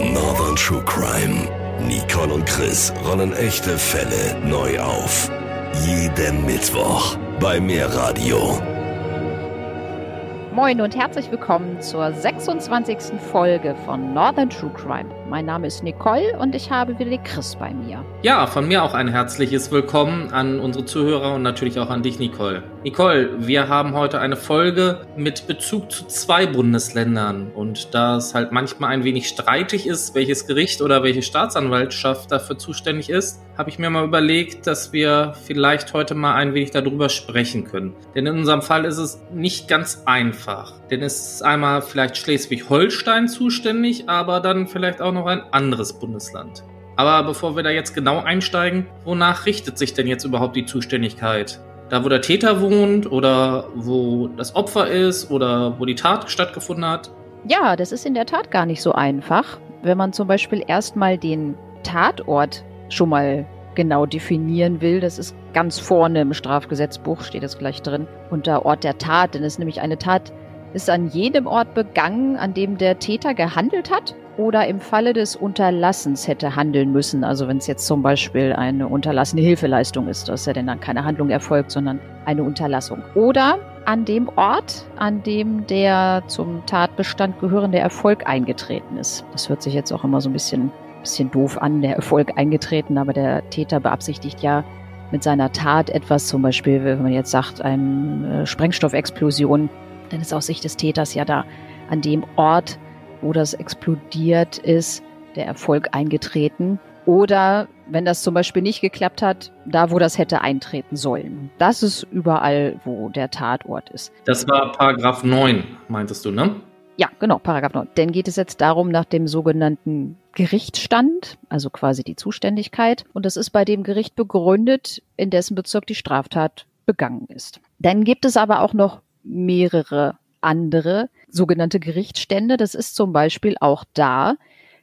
Northern True Crime. Nicole und Chris rollen echte Fälle neu auf. Jeden Mittwoch bei Mehrradio. Moin und herzlich willkommen zur 26. Folge von Northern True Crime. Mein Name ist Nicole und ich habe den Chris bei mir. Ja, von mir auch ein herzliches Willkommen an unsere Zuhörer und natürlich auch an dich, Nicole. Nicole, wir haben heute eine Folge mit Bezug zu zwei Bundesländern und da es halt manchmal ein wenig streitig ist, welches Gericht oder welche Staatsanwaltschaft dafür zuständig ist, habe ich mir mal überlegt, dass wir vielleicht heute mal ein wenig darüber sprechen können. Denn in unserem Fall ist es nicht ganz einfach. Denn es ist einmal vielleicht Schleswig-Holstein zuständig, aber dann vielleicht auch noch ein anderes Bundesland. Aber bevor wir da jetzt genau einsteigen, wonach richtet sich denn jetzt überhaupt die Zuständigkeit? Da, wo der Täter wohnt oder wo das Opfer ist oder wo die Tat stattgefunden hat? Ja, das ist in der Tat gar nicht so einfach. Wenn man zum Beispiel erstmal den Tatort schon mal genau definieren will, das ist ganz vorne im Strafgesetzbuch, steht das gleich drin, unter Ort der Tat. Denn es ist nämlich eine Tat, ist an jedem Ort begangen, an dem der Täter gehandelt hat oder im Falle des Unterlassens hätte handeln müssen. Also wenn es jetzt zum Beispiel eine unterlassene Hilfeleistung ist, dass ja denn dann keine Handlung erfolgt, sondern eine Unterlassung. Oder an dem Ort, an dem der zum Tatbestand gehörende Erfolg eingetreten ist. Das hört sich jetzt auch immer so ein bisschen, bisschen doof an, der Erfolg eingetreten, aber der Täter beabsichtigt ja mit seiner Tat etwas, zum Beispiel, wenn man jetzt sagt, eine Sprengstoffexplosion, dann ist aus Sicht des Täters ja da an dem Ort wo das explodiert ist, der Erfolg eingetreten. Oder wenn das zum Beispiel nicht geklappt hat, da wo das hätte eintreten sollen. Das ist überall, wo der Tatort ist. Das war Paragraph 9, meintest du, ne? Ja, genau, Paragraph 9. Denn geht es jetzt darum nach dem sogenannten Gerichtsstand, also quasi die Zuständigkeit. Und das ist bei dem Gericht begründet, in dessen Bezirk die Straftat begangen ist. Dann gibt es aber auch noch mehrere andere sogenannte Gerichtsstände. Das ist zum Beispiel auch da,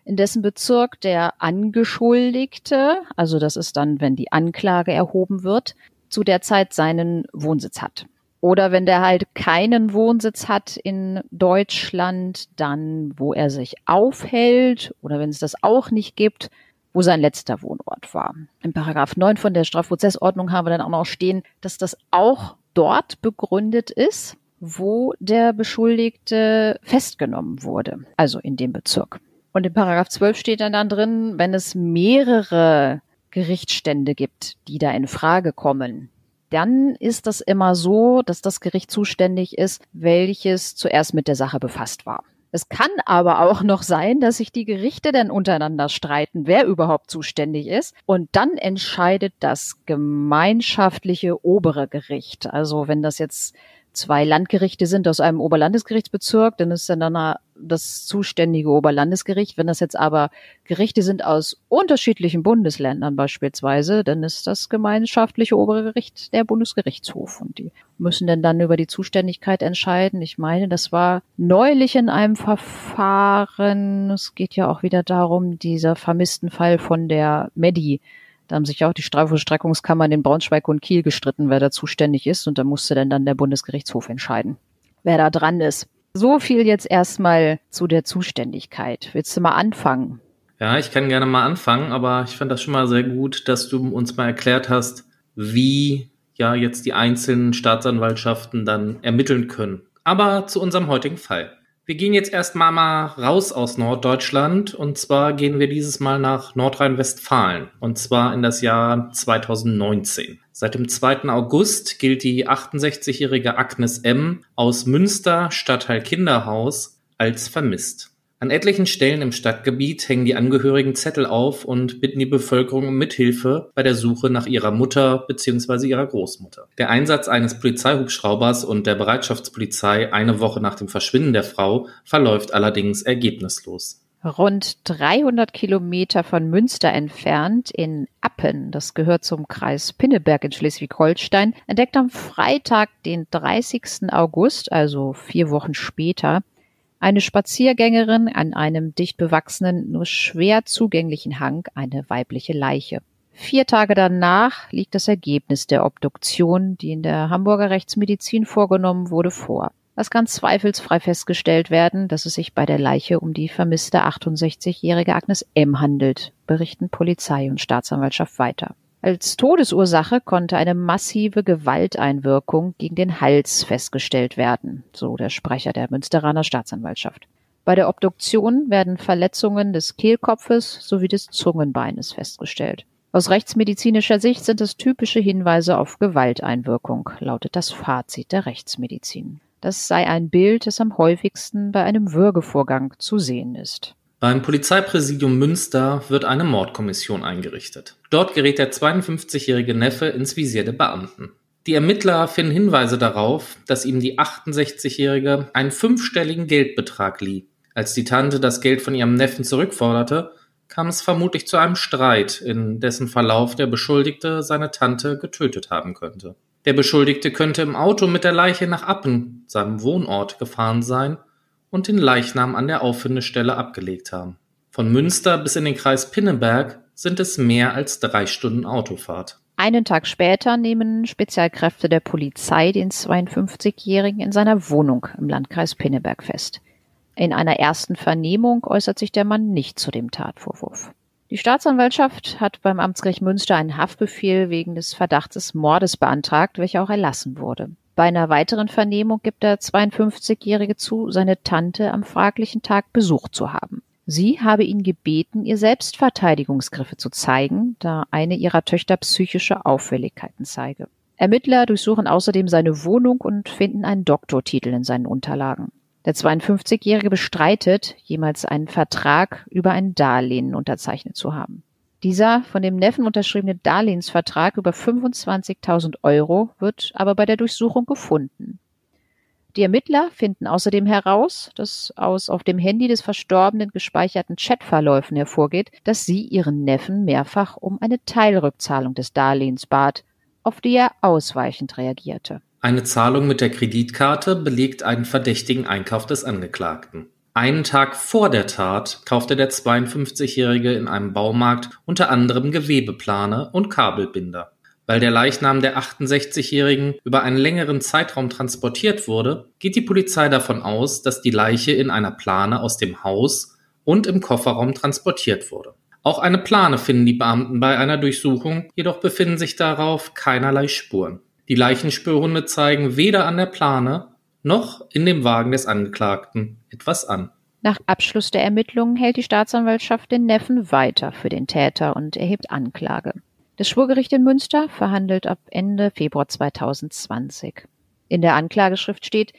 in dessen Bezirk der Angeschuldigte, also das ist dann, wenn die Anklage erhoben wird, zu der Zeit seinen Wohnsitz hat. Oder wenn der halt keinen Wohnsitz hat in Deutschland, dann wo er sich aufhält oder wenn es das auch nicht gibt, wo sein letzter Wohnort war. In Paragraph 9 von der Strafprozessordnung haben wir dann auch noch stehen, dass das auch dort begründet ist, wo der Beschuldigte festgenommen wurde, also in dem Bezirk. Und in Paragraph 12 steht dann, dann drin, wenn es mehrere Gerichtsstände gibt, die da in Frage kommen, dann ist das immer so, dass das Gericht zuständig ist, welches zuerst mit der Sache befasst war. Es kann aber auch noch sein, dass sich die Gerichte dann untereinander streiten, wer überhaupt zuständig ist. Und dann entscheidet das gemeinschaftliche obere Gericht. Also wenn das jetzt zwei Landgerichte sind aus einem Oberlandesgerichtsbezirk, dann ist dann, das zuständige Oberlandesgericht. Wenn das jetzt aber Gerichte sind aus unterschiedlichen Bundesländern beispielsweise, dann ist das gemeinschaftliche obere Gericht der Bundesgerichtshof und die müssen dann dann über die Zuständigkeit entscheiden. Ich meine, das war neulich in einem Verfahren. Es geht ja auch wieder darum, dieser vermissten Fall von der Medi da haben sich auch die Strafvollstreckungskammern in Braunschweig und Kiel gestritten, wer da zuständig ist. Und da musste dann, dann der Bundesgerichtshof entscheiden, wer da dran ist. So viel jetzt erstmal zu der Zuständigkeit. Willst du mal anfangen? Ja, ich kann gerne mal anfangen, aber ich fand das schon mal sehr gut, dass du uns mal erklärt hast, wie ja jetzt die einzelnen Staatsanwaltschaften dann ermitteln können. Aber zu unserem heutigen Fall. Wir gehen jetzt erstmal mal raus aus Norddeutschland und zwar gehen wir dieses Mal nach Nordrhein-Westfalen und zwar in das Jahr 2019. Seit dem 2. August gilt die 68-jährige Agnes M. aus Münster, Stadtteil Kinderhaus, als vermisst. An etlichen Stellen im Stadtgebiet hängen die Angehörigen Zettel auf und bitten die Bevölkerung um Mithilfe bei der Suche nach ihrer Mutter bzw. ihrer Großmutter. Der Einsatz eines Polizeihubschraubers und der Bereitschaftspolizei eine Woche nach dem Verschwinden der Frau verläuft allerdings ergebnislos. Rund 300 Kilometer von Münster entfernt in Appen, das gehört zum Kreis Pinneberg in Schleswig-Holstein, entdeckt am Freitag, den 30. August, also vier Wochen später, eine Spaziergängerin an einem dicht bewachsenen, nur schwer zugänglichen Hang eine weibliche Leiche. Vier Tage danach liegt das Ergebnis der Obduktion, die in der Hamburger Rechtsmedizin vorgenommen wurde, vor. Es kann zweifelsfrei festgestellt werden, dass es sich bei der Leiche um die vermisste 68-jährige Agnes M. handelt, berichten Polizei und Staatsanwaltschaft weiter. Als Todesursache konnte eine massive Gewalteinwirkung gegen den Hals festgestellt werden, so der Sprecher der Münsteraner Staatsanwaltschaft. Bei der Obduktion werden Verletzungen des Kehlkopfes sowie des Zungenbeines festgestellt. Aus rechtsmedizinischer Sicht sind es typische Hinweise auf Gewalteinwirkung, lautet das Fazit der Rechtsmedizin. Das sei ein Bild, das am häufigsten bei einem Würgevorgang zu sehen ist. Beim Polizeipräsidium Münster wird eine Mordkommission eingerichtet. Dort gerät der 52-jährige Neffe ins Visier der Beamten. Die Ermittler finden Hinweise darauf, dass ihm die 68-jährige einen fünfstelligen Geldbetrag lieh. Als die Tante das Geld von ihrem Neffen zurückforderte, kam es vermutlich zu einem Streit, in dessen Verlauf der Beschuldigte seine Tante getötet haben könnte. Der Beschuldigte könnte im Auto mit der Leiche nach Appen, seinem Wohnort, gefahren sein und den Leichnam an der Auffindestelle abgelegt haben. Von Münster bis in den Kreis Pinneberg sind es mehr als drei Stunden Autofahrt. Einen Tag später nehmen Spezialkräfte der Polizei den 52-Jährigen in seiner Wohnung im Landkreis Pinneberg fest. In einer ersten Vernehmung äußert sich der Mann nicht zu dem Tatvorwurf. Die Staatsanwaltschaft hat beim Amtsgericht Münster einen Haftbefehl wegen des Verdachts des Mordes beantragt, welcher auch erlassen wurde. Bei einer weiteren Vernehmung gibt der 52-Jährige zu, seine Tante am fraglichen Tag besucht zu haben. Sie habe ihn gebeten, ihr Selbstverteidigungsgriffe zu zeigen, da eine ihrer Töchter psychische Auffälligkeiten zeige. Ermittler durchsuchen außerdem seine Wohnung und finden einen Doktortitel in seinen Unterlagen. Der 52-Jährige bestreitet, jemals einen Vertrag über ein Darlehen unterzeichnet zu haben. Dieser von dem Neffen unterschriebene Darlehensvertrag über 25.000 Euro wird aber bei der Durchsuchung gefunden. Die Ermittler finden außerdem heraus, dass aus auf dem Handy des Verstorbenen gespeicherten Chatverläufen hervorgeht, dass sie ihren Neffen mehrfach um eine Teilrückzahlung des Darlehens bat, auf die er ausweichend reagierte. Eine Zahlung mit der Kreditkarte belegt einen verdächtigen Einkauf des Angeklagten. Einen Tag vor der Tat kaufte der 52-Jährige in einem Baumarkt unter anderem Gewebeplane und Kabelbinder. Weil der Leichnam der 68-Jährigen über einen längeren Zeitraum transportiert wurde, geht die Polizei davon aus, dass die Leiche in einer Plane aus dem Haus und im Kofferraum transportiert wurde. Auch eine Plane finden die Beamten bei einer Durchsuchung, jedoch befinden sich darauf keinerlei Spuren. Die Leichenspürhunde zeigen weder an der Plane noch in dem Wagen des Angeklagten etwas an. Nach Abschluss der Ermittlungen hält die Staatsanwaltschaft den Neffen weiter für den Täter und erhebt Anklage. Das Schwurgericht in Münster verhandelt ab Ende Februar 2020. In der Anklageschrift steht,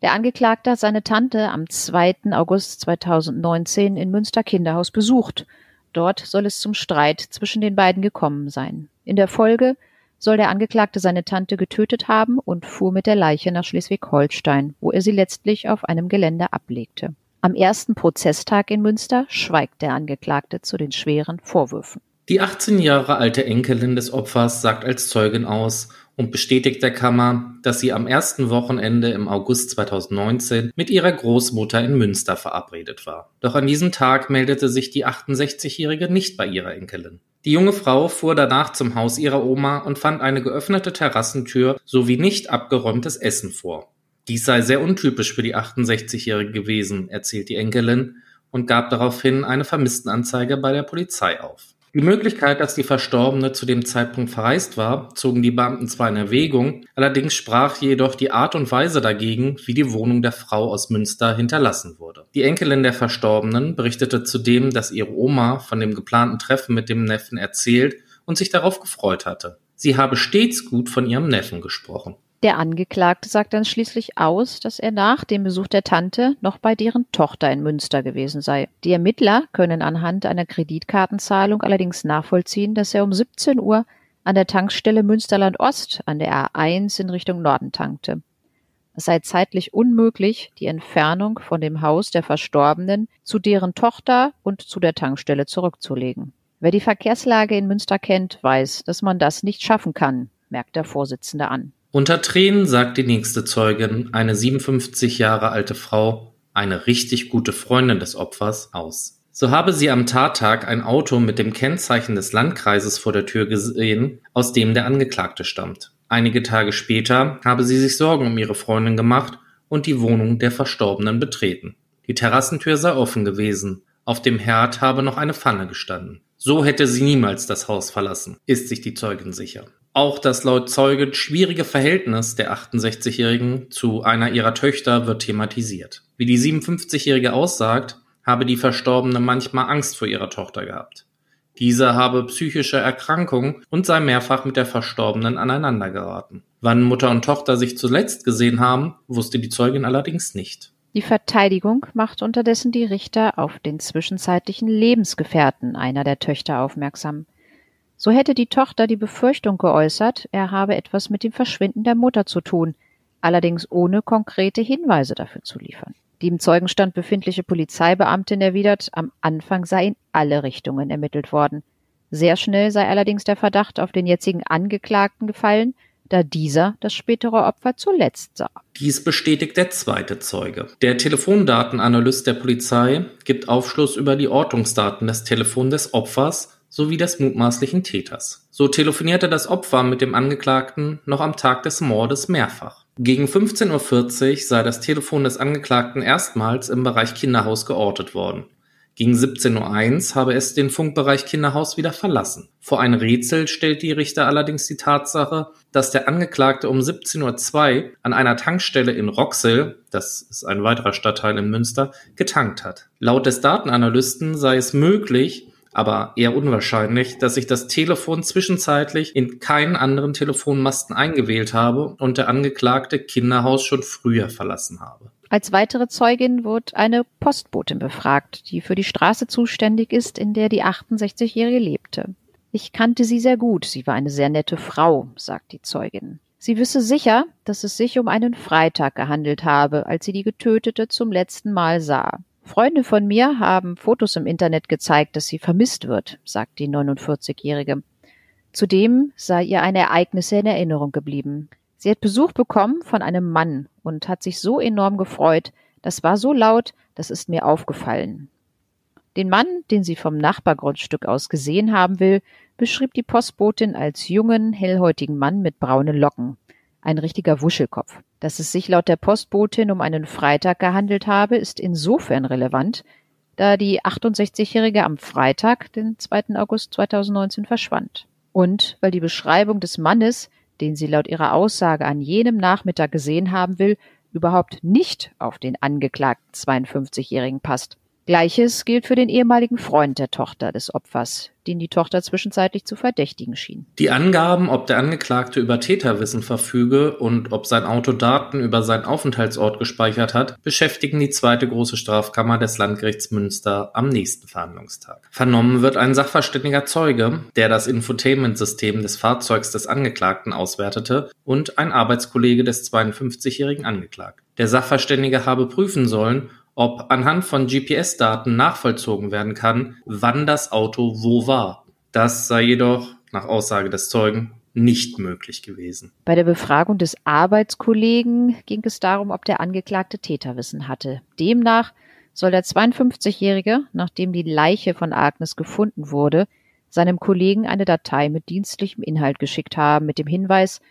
der Angeklagte hat seine Tante am 2. August 2019 in Münster Kinderhaus besucht. Dort soll es zum Streit zwischen den beiden gekommen sein. In der Folge soll der Angeklagte seine Tante getötet haben und fuhr mit der Leiche nach Schleswig-Holstein, wo er sie letztlich auf einem Gelände ablegte. Am ersten Prozesstag in Münster schweigt der Angeklagte zu den schweren Vorwürfen. Die 18 Jahre alte Enkelin des Opfers sagt als Zeugin aus und bestätigt der Kammer, dass sie am ersten Wochenende im August 2019 mit ihrer Großmutter in Münster verabredet war. Doch an diesem Tag meldete sich die 68-Jährige nicht bei ihrer Enkelin. Die junge Frau fuhr danach zum Haus ihrer Oma und fand eine geöffnete Terrassentür sowie nicht abgeräumtes Essen vor. Dies sei sehr untypisch für die 68-Jährige gewesen, erzählt die Enkelin und gab daraufhin eine Vermisstenanzeige bei der Polizei auf. Die Möglichkeit, dass die Verstorbene zu dem Zeitpunkt verreist war, zogen die Beamten zwar in Erwägung, allerdings sprach jedoch die Art und Weise dagegen, wie die Wohnung der Frau aus Münster hinterlassen wurde. Die Enkelin der Verstorbenen berichtete zudem, dass ihre Oma von dem geplanten Treffen mit dem Neffen erzählt und sich darauf gefreut hatte. Sie habe stets gut von ihrem Neffen gesprochen. Der Angeklagte sagt dann schließlich aus, dass er nach dem Besuch der Tante noch bei deren Tochter in Münster gewesen sei. Die Ermittler können anhand einer Kreditkartenzahlung allerdings nachvollziehen, dass er um 17 Uhr an der Tankstelle Münsterland Ost an der A1 in Richtung Norden tankte. Es sei zeitlich unmöglich, die Entfernung von dem Haus der Verstorbenen zu deren Tochter und zu der Tankstelle zurückzulegen. Wer die Verkehrslage in Münster kennt, weiß, dass man das nicht schaffen kann, merkt der Vorsitzende an. Unter Tränen sagt die nächste Zeugin, eine 57 Jahre alte Frau, eine richtig gute Freundin des Opfers, aus. So habe sie am Tattag ein Auto mit dem Kennzeichen des Landkreises vor der Tür gesehen, aus dem der Angeklagte stammt. Einige Tage später habe sie sich Sorgen um ihre Freundin gemacht und die Wohnung der Verstorbenen betreten. Die Terrassentür sei offen gewesen. Auf dem Herd habe noch eine Pfanne gestanden. So hätte sie niemals das Haus verlassen, ist sich die Zeugin sicher. Auch das laut Zeuge schwierige Verhältnis der 68-Jährigen zu einer ihrer Töchter wird thematisiert. Wie die 57-Jährige aussagt, habe die Verstorbene manchmal Angst vor ihrer Tochter gehabt. Diese habe psychische Erkrankungen und sei mehrfach mit der Verstorbenen aneinandergeraten. Wann Mutter und Tochter sich zuletzt gesehen haben, wusste die Zeugin allerdings nicht. Die Verteidigung macht unterdessen die Richter auf den zwischenzeitlichen Lebensgefährten einer der Töchter aufmerksam. So hätte die Tochter die Befürchtung geäußert, er habe etwas mit dem Verschwinden der Mutter zu tun, allerdings ohne konkrete Hinweise dafür zu liefern. Die im Zeugenstand befindliche Polizeibeamtin erwidert, am Anfang sei in alle Richtungen ermittelt worden. Sehr schnell sei allerdings der Verdacht auf den jetzigen Angeklagten gefallen, da dieser das spätere Opfer zuletzt sah. Dies bestätigt der zweite Zeuge. Der Telefondatenanalyst der Polizei gibt Aufschluss über die Ortungsdaten des Telefons des Opfers sowie des mutmaßlichen Täters. So telefonierte das Opfer mit dem Angeklagten noch am Tag des Mordes mehrfach. Gegen 15.40 Uhr sei das Telefon des Angeklagten erstmals im Bereich Kinderhaus geortet worden. Gegen 17.01 Uhr habe es den Funkbereich Kinderhaus wieder verlassen. Vor ein Rätsel stellt die Richter allerdings die Tatsache, dass der Angeklagte um 17.02 Uhr an einer Tankstelle in Roxel, das ist ein weiterer Stadtteil in Münster, getankt hat. Laut des Datenanalysten sei es möglich, aber eher unwahrscheinlich, dass ich das Telefon zwischenzeitlich in keinen anderen Telefonmasten eingewählt habe und der Angeklagte Kinderhaus schon früher verlassen habe. Als weitere Zeugin wird eine Postbotin befragt, die für die Straße zuständig ist, in der die 68-Jährige lebte. Ich kannte sie sehr gut, sie war eine sehr nette Frau, sagt die Zeugin. Sie wisse sicher, dass es sich um einen Freitag gehandelt habe, als sie die Getötete zum letzten Mal sah. Freunde von mir haben Fotos im Internet gezeigt, dass sie vermisst wird, sagt die 49-Jährige. Zudem sei ihr ein Ereignis in Erinnerung geblieben. Sie hat Besuch bekommen von einem Mann und hat sich so enorm gefreut. Das war so laut, das ist mir aufgefallen. Den Mann, den sie vom Nachbargrundstück aus gesehen haben will, beschrieb die Postbotin als jungen, hellhäutigen Mann mit braunen Locken. Ein richtiger Wuschelkopf. Dass es sich laut der Postbotin um einen Freitag gehandelt habe, ist insofern relevant, da die 68-Jährige am Freitag, den 2. August 2019, verschwand. Und weil die Beschreibung des Mannes, den sie laut ihrer Aussage an jenem Nachmittag gesehen haben will, überhaupt nicht auf den angeklagten 52-Jährigen passt. Gleiches gilt für den ehemaligen Freund der Tochter des Opfers, den die Tochter zwischenzeitlich zu verdächtigen schien. Die Angaben, ob der Angeklagte über Täterwissen verfüge und ob sein Auto Daten über seinen Aufenthaltsort gespeichert hat, beschäftigen die zweite große Strafkammer des Landgerichts Münster am nächsten Verhandlungstag. Vernommen wird ein sachverständiger Zeuge, der das Infotainment-System des Fahrzeugs des Angeklagten auswertete und ein Arbeitskollege des 52-jährigen Angeklagten. Der Sachverständige habe prüfen sollen, ob anhand von GPS-Daten nachvollzogen werden kann, wann das Auto wo war. Das sei jedoch, nach Aussage des Zeugen, nicht möglich gewesen. Bei der Befragung des Arbeitskollegen ging es darum, ob der Angeklagte Täterwissen hatte. Demnach soll der 52-Jährige, nachdem die Leiche von Agnes gefunden wurde, seinem Kollegen eine Datei mit dienstlichem Inhalt geschickt haben, mit dem Hinweis,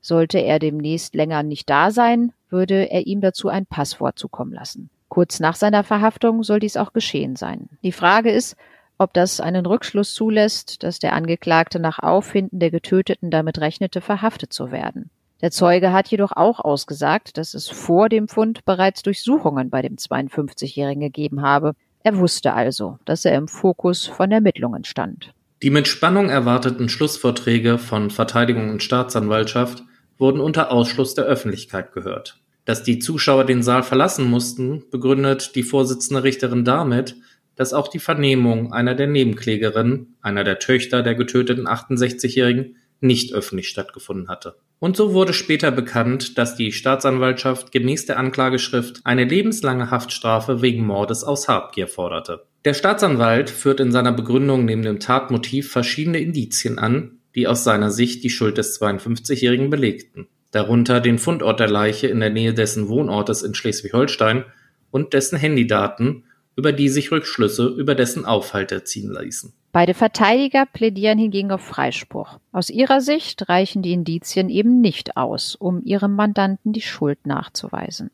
sollte er demnächst länger nicht da sein, würde er ihm dazu ein Passwort zukommen lassen. Kurz nach seiner Verhaftung soll dies auch geschehen sein. Die Frage ist, ob das einen Rückschluss zulässt, dass der Angeklagte nach Auffinden der Getöteten damit rechnete, verhaftet zu werden. Der Zeuge hat jedoch auch ausgesagt, dass es vor dem Fund bereits Durchsuchungen bei dem 52-Jährigen gegeben habe. Er wusste also, dass er im Fokus von Ermittlungen stand. Die mit Spannung erwarteten Schlussvorträge von Verteidigung und Staatsanwaltschaft wurden unter Ausschluss der Öffentlichkeit gehört. Dass die Zuschauer den Saal verlassen mussten, begründet die Vorsitzende Richterin damit, dass auch die Vernehmung einer der Nebenklägerinnen, einer der Töchter der getöteten 68-Jährigen, nicht öffentlich stattgefunden hatte. Und so wurde später bekannt, dass die Staatsanwaltschaft gemäß der Anklageschrift eine lebenslange Haftstrafe wegen Mordes aus Habgier forderte. Der Staatsanwalt führt in seiner Begründung neben dem Tatmotiv verschiedene Indizien an, die aus seiner Sicht die Schuld des 52-Jährigen belegten darunter den Fundort der Leiche in der Nähe dessen Wohnortes in Schleswig-Holstein und dessen Handydaten, über die sich Rückschlüsse über dessen Aufhalt erziehen ließen. Beide Verteidiger plädieren hingegen auf Freispruch. Aus ihrer Sicht reichen die Indizien eben nicht aus, um ihrem Mandanten die Schuld nachzuweisen.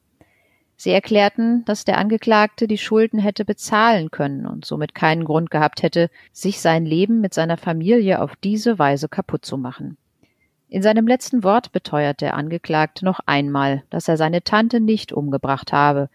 Sie erklärten, dass der Angeklagte die Schulden hätte bezahlen können und somit keinen Grund gehabt hätte, sich sein Leben mit seiner Familie auf diese Weise kaputt zu machen. In seinem letzten Wort beteuert der Angeklagte noch einmal, dass er seine Tante nicht umgebracht habe.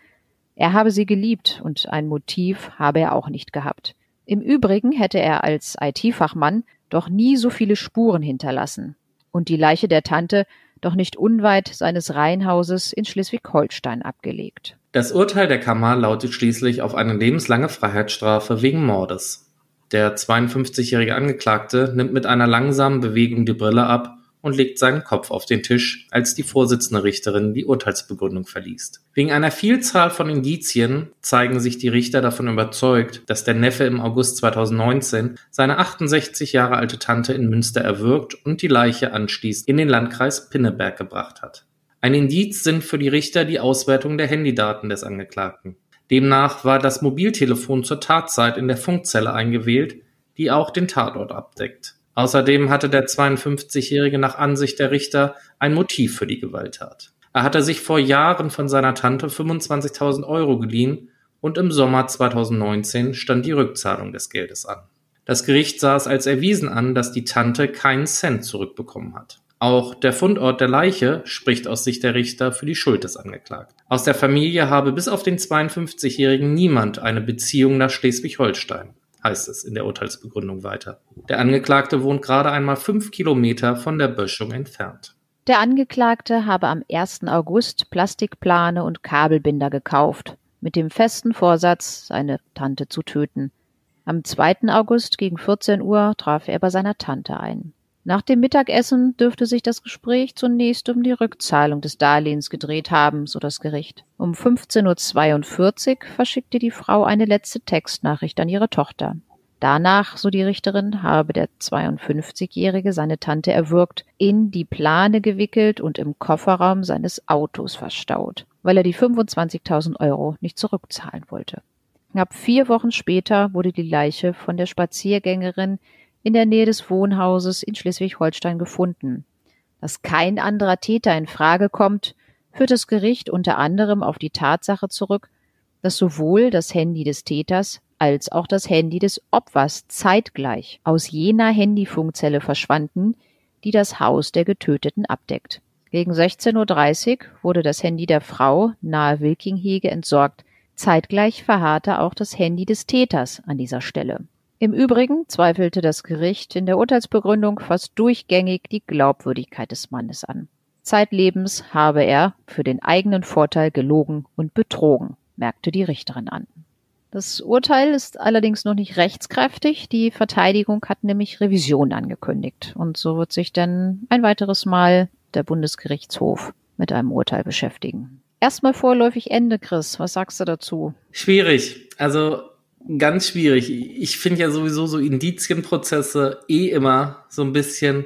Er habe sie geliebt und ein Motiv habe er auch nicht gehabt. Im Übrigen hätte er als IT-Fachmann doch nie so viele Spuren hinterlassen und die Leiche der Tante doch nicht unweit seines Reihenhauses in Schleswig-Holstein abgelegt. Das Urteil der Kammer lautet schließlich auf eine lebenslange Freiheitsstrafe wegen Mordes. Der 52-jährige Angeklagte nimmt mit einer langsamen Bewegung die Brille ab und legt seinen Kopf auf den Tisch, als die Vorsitzende Richterin die Urteilsbegründung verliest. Wegen einer Vielzahl von Indizien zeigen sich die Richter davon überzeugt, dass der Neffe im August 2019 seine 68 Jahre alte Tante in Münster erwürgt und die Leiche anschließend in den Landkreis Pinneberg gebracht hat. Ein Indiz sind für die Richter die Auswertung der Handydaten des Angeklagten. Demnach war das Mobiltelefon zur Tatzeit in der Funkzelle eingewählt, die auch den Tatort abdeckt. Außerdem hatte der 52-Jährige nach Ansicht der Richter ein Motiv für die Gewalttat. Er hatte sich vor Jahren von seiner Tante 25.000 Euro geliehen und im Sommer 2019 stand die Rückzahlung des Geldes an. Das Gericht sah es als erwiesen an, dass die Tante keinen Cent zurückbekommen hat. Auch der Fundort der Leiche spricht aus Sicht der Richter für die Schuld des Angeklagten. Aus der Familie habe bis auf den 52-Jährigen niemand eine Beziehung nach Schleswig-Holstein heißt es in der Urteilsbegründung weiter. Der Angeklagte wohnt gerade einmal fünf Kilometer von der Böschung entfernt. Der Angeklagte habe am 1. August Plastikplane und Kabelbinder gekauft, mit dem festen Vorsatz, seine Tante zu töten. Am 2. August gegen 14 Uhr traf er bei seiner Tante ein. Nach dem Mittagessen dürfte sich das Gespräch zunächst um die Rückzahlung des Darlehens gedreht haben, so das Gericht. Um 15.42 Uhr verschickte die Frau eine letzte Textnachricht an ihre Tochter. Danach, so die Richterin, habe der 52-Jährige seine Tante erwürgt, in die Plane gewickelt und im Kofferraum seines Autos verstaut, weil er die 25.000 Euro nicht zurückzahlen wollte. Knapp vier Wochen später wurde die Leiche von der Spaziergängerin in der Nähe des Wohnhauses in Schleswig-Holstein gefunden. Dass kein anderer Täter in Frage kommt, führt das Gericht unter anderem auf die Tatsache zurück, dass sowohl das Handy des Täters als auch das Handy des Opfers zeitgleich aus jener Handyfunkzelle verschwanden, die das Haus der Getöteten abdeckt. Gegen 16.30 Uhr wurde das Handy der Frau nahe Wilkinghege entsorgt. Zeitgleich verharrte auch das Handy des Täters an dieser Stelle. Im Übrigen zweifelte das Gericht in der Urteilsbegründung fast durchgängig die Glaubwürdigkeit des Mannes an. Zeitlebens habe er für den eigenen Vorteil gelogen und betrogen, merkte die Richterin an. Das Urteil ist allerdings noch nicht rechtskräftig. Die Verteidigung hat nämlich Revision angekündigt. Und so wird sich dann ein weiteres Mal der Bundesgerichtshof mit einem Urteil beschäftigen. Erstmal vorläufig Ende, Chris. Was sagst du dazu? Schwierig. Also ganz schwierig. Ich finde ja sowieso so Indizienprozesse eh immer so ein bisschen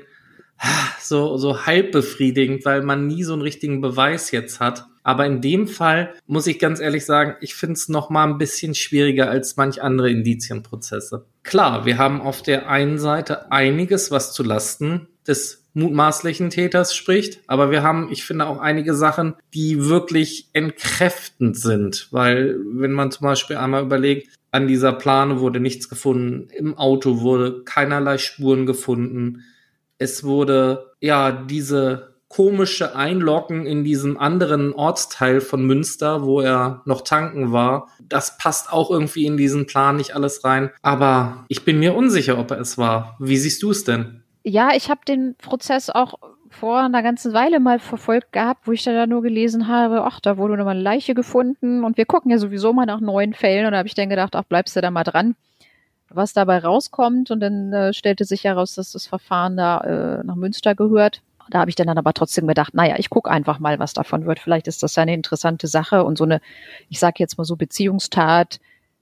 so, so halb befriedigend, weil man nie so einen richtigen Beweis jetzt hat. Aber in dem Fall muss ich ganz ehrlich sagen, ich finde es noch mal ein bisschen schwieriger als manch andere Indizienprozesse. Klar, wir haben auf der einen Seite einiges, was zu Lasten des mutmaßlichen Täters spricht, aber wir haben, ich finde, auch einige Sachen, die wirklich entkräftend sind, weil wenn man zum Beispiel einmal überlegt, an dieser Plane wurde nichts gefunden. Im Auto wurde keinerlei Spuren gefunden. Es wurde, ja, diese komische Einloggen in diesem anderen Ortsteil von Münster, wo er noch tanken war. Das passt auch irgendwie in diesen Plan nicht alles rein. Aber ich bin mir unsicher, ob er es war. Wie siehst du es denn? Ja, ich habe den Prozess auch vor einer ganzen Weile mal verfolgt gehabt, wo ich da nur gelesen habe, ach, da wurde nochmal eine Leiche gefunden und wir gucken ja sowieso mal nach neuen Fällen und da habe ich dann gedacht, ach, bleibst du da mal dran, was dabei rauskommt und dann äh, stellte sich heraus, dass das Verfahren da äh, nach Münster gehört. Da habe ich dann, dann aber trotzdem gedacht, naja, ich gucke einfach mal, was davon wird. Vielleicht ist das ja eine interessante Sache und so eine, ich sage jetzt mal so Beziehungstat,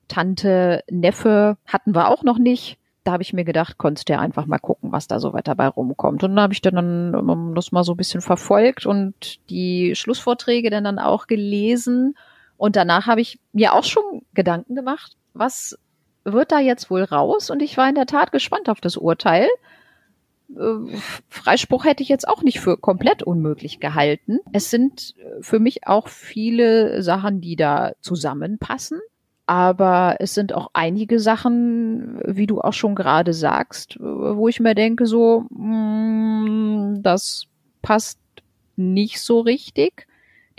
Tante, Neffe hatten wir auch noch nicht da habe ich mir gedacht, konntest du einfach mal gucken, was da so weiter bei rumkommt. Und dann habe ich dann um, das mal so ein bisschen verfolgt und die Schlussvorträge dann, dann auch gelesen. Und danach habe ich mir auch schon Gedanken gemacht, was wird da jetzt wohl raus? Und ich war in der Tat gespannt auf das Urteil. äh, Freispruch hätte ich jetzt auch nicht für komplett unmöglich gehalten. Es sind äh, für mich auch viele Sachen, die da zusammenpassen. Aber es sind auch einige Sachen, wie du auch schon gerade sagst, wo ich mir denke, so, mh, mm, das passt nicht so richtig.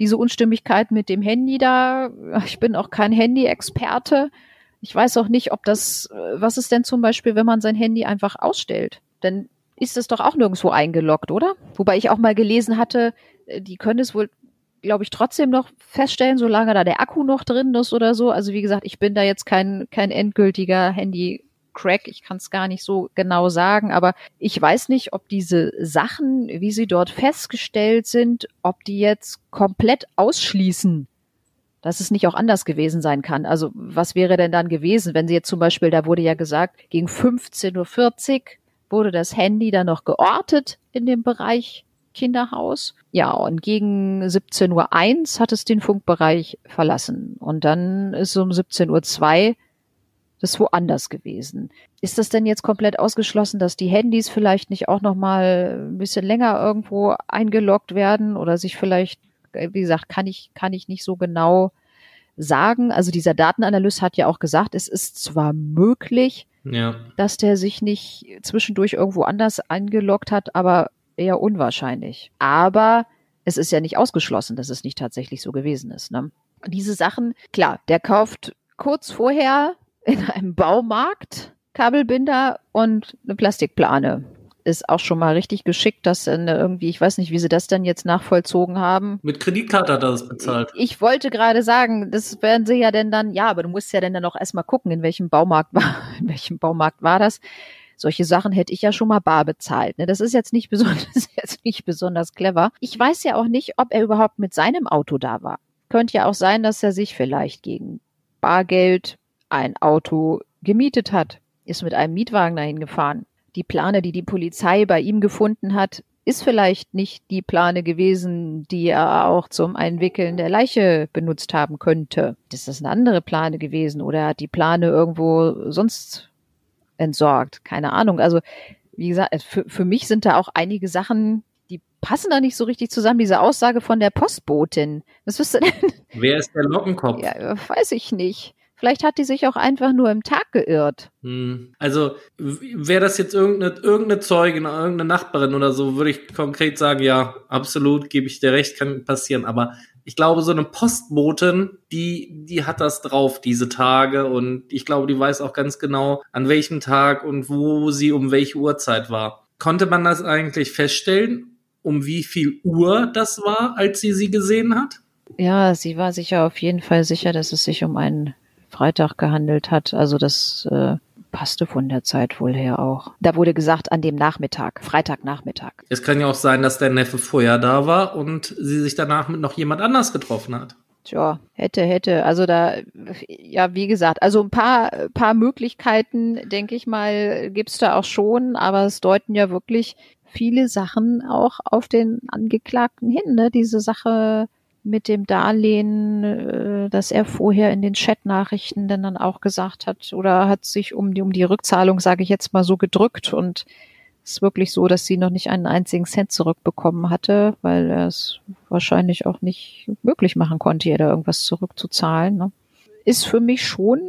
Diese Unstimmigkeit mit dem Handy da, ich bin auch kein Handy-Experte. Ich weiß auch nicht, ob das, was ist denn zum Beispiel, wenn man sein Handy einfach ausstellt? Denn ist es doch auch nirgendwo eingeloggt, oder? Wobei ich auch mal gelesen hatte, äh, die können es wohl, glaube ich, trotzdem noch feststellen, solange da der Akku noch drin ist oder so. Also wie gesagt, ich bin da jetzt kein, kein endgültiger Handy Crack, ich kann es gar nicht so genau sagen, aber ich weiß nicht, ob diese Sachen, wie sie dort festgestellt sind, ob die jetzt komplett ausschließen, dass es nicht auch anders gewesen sein kann. Also was wäre denn dann gewesen, wenn sie jetzt zum Beispiel, da wurde ja gesagt, gegen 15.40 Uhr wurde das Handy dann noch geortet in dem Bereich Kinderhaus. Ja, und gegen 17.01 Uhr hat es den Funkbereich verlassen. Und dann ist um 17.02 Uhr das woanders gewesen. Ist das denn jetzt komplett ausgeschlossen, dass die Handys vielleicht nicht auch noch mal ein bisschen länger irgendwo eingeloggt werden oder sich vielleicht, wie gesagt, kann ich, kann ich nicht so genau sagen. Also dieser Datenanalyst hat ja auch gesagt, es ist zwar möglich, ja. dass der sich nicht zwischendurch irgendwo anders eingeloggt hat, aber eher unwahrscheinlich. Aber es ist ja nicht ausgeschlossen, dass es nicht tatsächlich so gewesen ist. Ne? Diese Sachen, klar, der kauft kurz vorher in einem Baumarkt Kabelbinder und eine Plastikplane ist auch schon mal richtig geschickt, dass dann irgendwie, ich weiß nicht, wie sie das denn jetzt nachvollzogen haben. Mit Kreditkarte hat er das bezahlt. Ich, ich wollte gerade sagen, das werden sie ja denn dann, ja, aber du musst ja dann dann auch erstmal gucken, in welchem Baumarkt war, in welchem Baumarkt war das. Solche Sachen hätte ich ja schon mal bar bezahlt. Ne? Das ist jetzt nicht besonders, jetzt nicht besonders clever. Ich weiß ja auch nicht, ob er überhaupt mit seinem Auto da war. Könnte ja auch sein, dass er sich vielleicht gegen Bargeld ein Auto gemietet hat, ist mit einem Mietwagen dahin gefahren die Plane, die die Polizei bei ihm gefunden hat, ist vielleicht nicht die Plane gewesen, die er auch zum Einwickeln der Leiche benutzt haben könnte. Das ist eine andere Plane gewesen oder er hat die Plane irgendwo sonst entsorgt. Keine Ahnung. Also, wie gesagt, für, für mich sind da auch einige Sachen, die passen da nicht so richtig zusammen. Diese Aussage von der Postbotin. Was wirst du denn? Wer ist der Lockenkopf? Ja, weiß ich nicht. Vielleicht hat die sich auch einfach nur im Tag geirrt. Hm. Also wäre das jetzt irgendeine, irgendeine Zeugin, irgendeine Nachbarin oder so, würde ich konkret sagen, ja, absolut, gebe ich dir recht, kann passieren. Aber ich glaube, so eine Postbotin, die, die hat das drauf, diese Tage. Und ich glaube, die weiß auch ganz genau, an welchem Tag und wo sie um welche Uhrzeit war. Konnte man das eigentlich feststellen, um wie viel Uhr das war, als sie sie gesehen hat? Ja, sie war sicher auf jeden Fall sicher, dass es sich um einen Freitag gehandelt hat. Also das äh, passte von der Zeit wohl her auch. Da wurde gesagt, an dem Nachmittag, Freitagnachmittag. Es kann ja auch sein, dass der Neffe vorher da war und sie sich danach mit noch jemand anders getroffen hat. Tja, hätte, hätte. Also da, ja, wie gesagt, also ein paar, paar Möglichkeiten, denke ich mal, gibt's da auch schon, aber es deuten ja wirklich viele Sachen auch auf den Angeklagten hin, ne? Diese Sache mit dem Darlehen, äh, dass er vorher in den Chatnachrichten dann, dann auch gesagt hat oder hat sich um die, um die Rückzahlung, sage ich jetzt mal so, gedrückt und ist wirklich so, dass sie noch nicht einen einzigen Cent zurückbekommen hatte, weil er es wahrscheinlich auch nicht möglich machen konnte, ihr da irgendwas zurückzuzahlen. Ne? Ist für mich schon,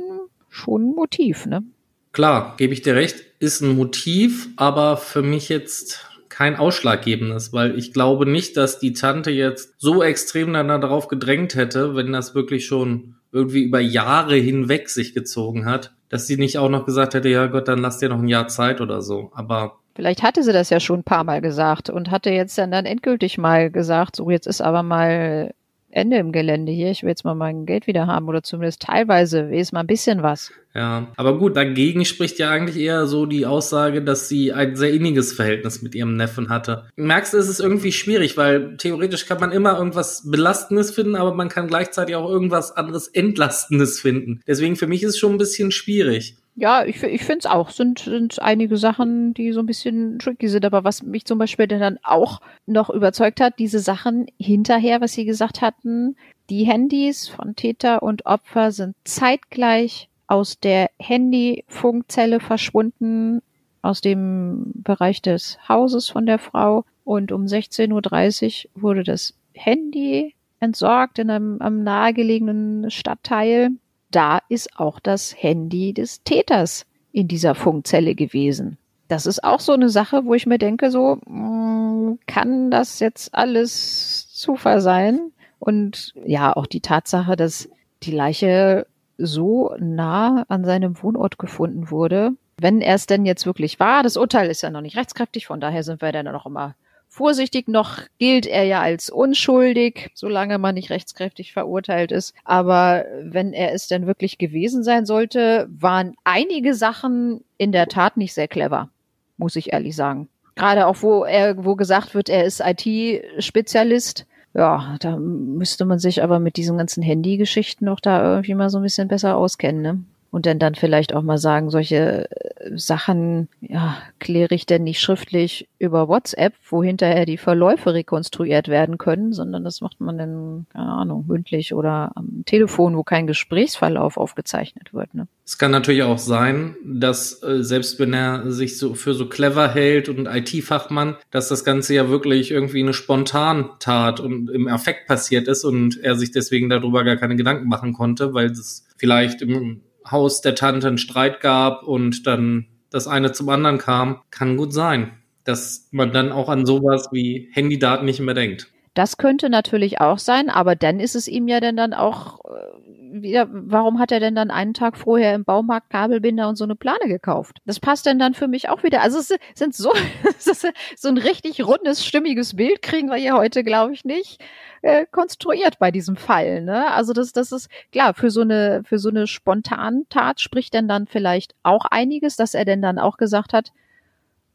schon ein Motiv, ne? Klar, gebe ich dir recht, ist ein Motiv, aber für mich jetzt kein ausschlaggebendes, weil ich glaube nicht, dass die Tante jetzt so extrem dann darauf gedrängt hätte, wenn das wirklich schon irgendwie über Jahre hinweg sich gezogen hat, dass sie nicht auch noch gesagt hätte, ja Gott, dann lass dir noch ein Jahr Zeit oder so. Aber Vielleicht hatte sie das ja schon ein paar Mal gesagt und hatte jetzt dann, dann endgültig mal gesagt, so jetzt ist aber mal Ende im Gelände hier. Ich will jetzt mal mein Geld wieder haben oder zumindest teilweise ist mal ein bisschen was. Ja, aber gut, dagegen spricht ja eigentlich eher so die Aussage, dass sie ein sehr inniges Verhältnis mit ihrem Neffen hatte. Merkst du, es ist irgendwie schwierig, weil theoretisch kann man immer irgendwas Belastendes finden, aber man kann gleichzeitig auch irgendwas anderes Entlastendes finden. Deswegen für mich ist es schon ein bisschen schwierig. Ja, ich, ich finde es auch. Sind, sind einige Sachen, die so ein bisschen tricky sind. Aber was mich zum Beispiel dann auch noch überzeugt hat, diese Sachen hinterher, was Sie gesagt hatten, die Handys von Täter und Opfer sind zeitgleich aus der Handyfunkzelle verschwunden aus dem Bereich des Hauses von der Frau und um 16.30 Uhr wurde das Handy entsorgt in einem am nahegelegenen Stadtteil. Da ist auch das Handy des Täters in dieser Funkzelle gewesen. Das ist auch so eine Sache, wo ich mir denke, so, mm, kann das jetzt alles Zufall sein? Und ja, auch die Tatsache, dass die Leiche so nah an seinem Wohnort gefunden wurde, wenn er es denn jetzt wirklich war. Das Urteil ist ja noch nicht rechtskräftig, von daher sind wir dann noch immer vorsichtig. Noch gilt er ja als unschuldig, solange man nicht rechtskräftig verurteilt ist. Aber wenn er es denn wirklich gewesen sein sollte, waren einige Sachen in der Tat nicht sehr clever, muss ich ehrlich sagen. Gerade auch, wo er, wo gesagt wird, er ist IT-Spezialist. Ja, da müsste man sich aber mit diesen ganzen Handy-Geschichten noch da irgendwie mal so ein bisschen besser auskennen, ne? Und dann dann vielleicht auch mal sagen, solche äh, Sachen, ja, kläre ich denn nicht schriftlich über WhatsApp, wo hinterher die Verläufe rekonstruiert werden können, sondern das macht man dann, keine Ahnung, mündlich oder am Telefon, wo kein Gesprächsverlauf aufgezeichnet wird. Ne? Es kann natürlich auch sein, dass äh, selbst wenn er sich so für so clever hält und IT-Fachmann, dass das Ganze ja wirklich irgendwie eine Spontantat und im Affekt passiert ist und er sich deswegen darüber gar keine Gedanken machen konnte, weil es vielleicht im Haus der Tante einen Streit gab und dann das eine zum anderen kam, kann gut sein, dass man dann auch an sowas wie Handydaten nicht mehr denkt. Das könnte natürlich auch sein, aber dann ist es ihm ja dann, dann auch äh, wieder, warum hat er denn dann einen Tag vorher im Baumarkt Kabelbinder und so eine Plane gekauft? Das passt denn dann für mich auch wieder. Also es sind so, so ein richtig rundes, stimmiges Bild kriegen wir hier heute, glaube ich, nicht äh, konstruiert bei diesem Fall. Ne? Also das, das ist klar für so eine für so eine Spontantat spricht denn dann vielleicht auch einiges, dass er denn dann auch gesagt hat,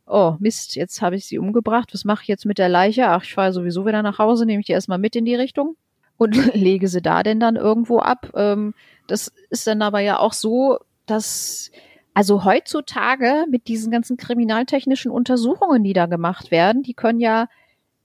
oh Mist, jetzt habe ich sie umgebracht, was mache ich jetzt mit der Leiche? Ach, ich fahre sowieso wieder nach Hause, nehme ich die erstmal mit in die Richtung und lege sie da denn dann irgendwo ab. Ähm, das ist dann aber ja auch so, dass also heutzutage mit diesen ganzen kriminaltechnischen Untersuchungen, die da gemacht werden, die können ja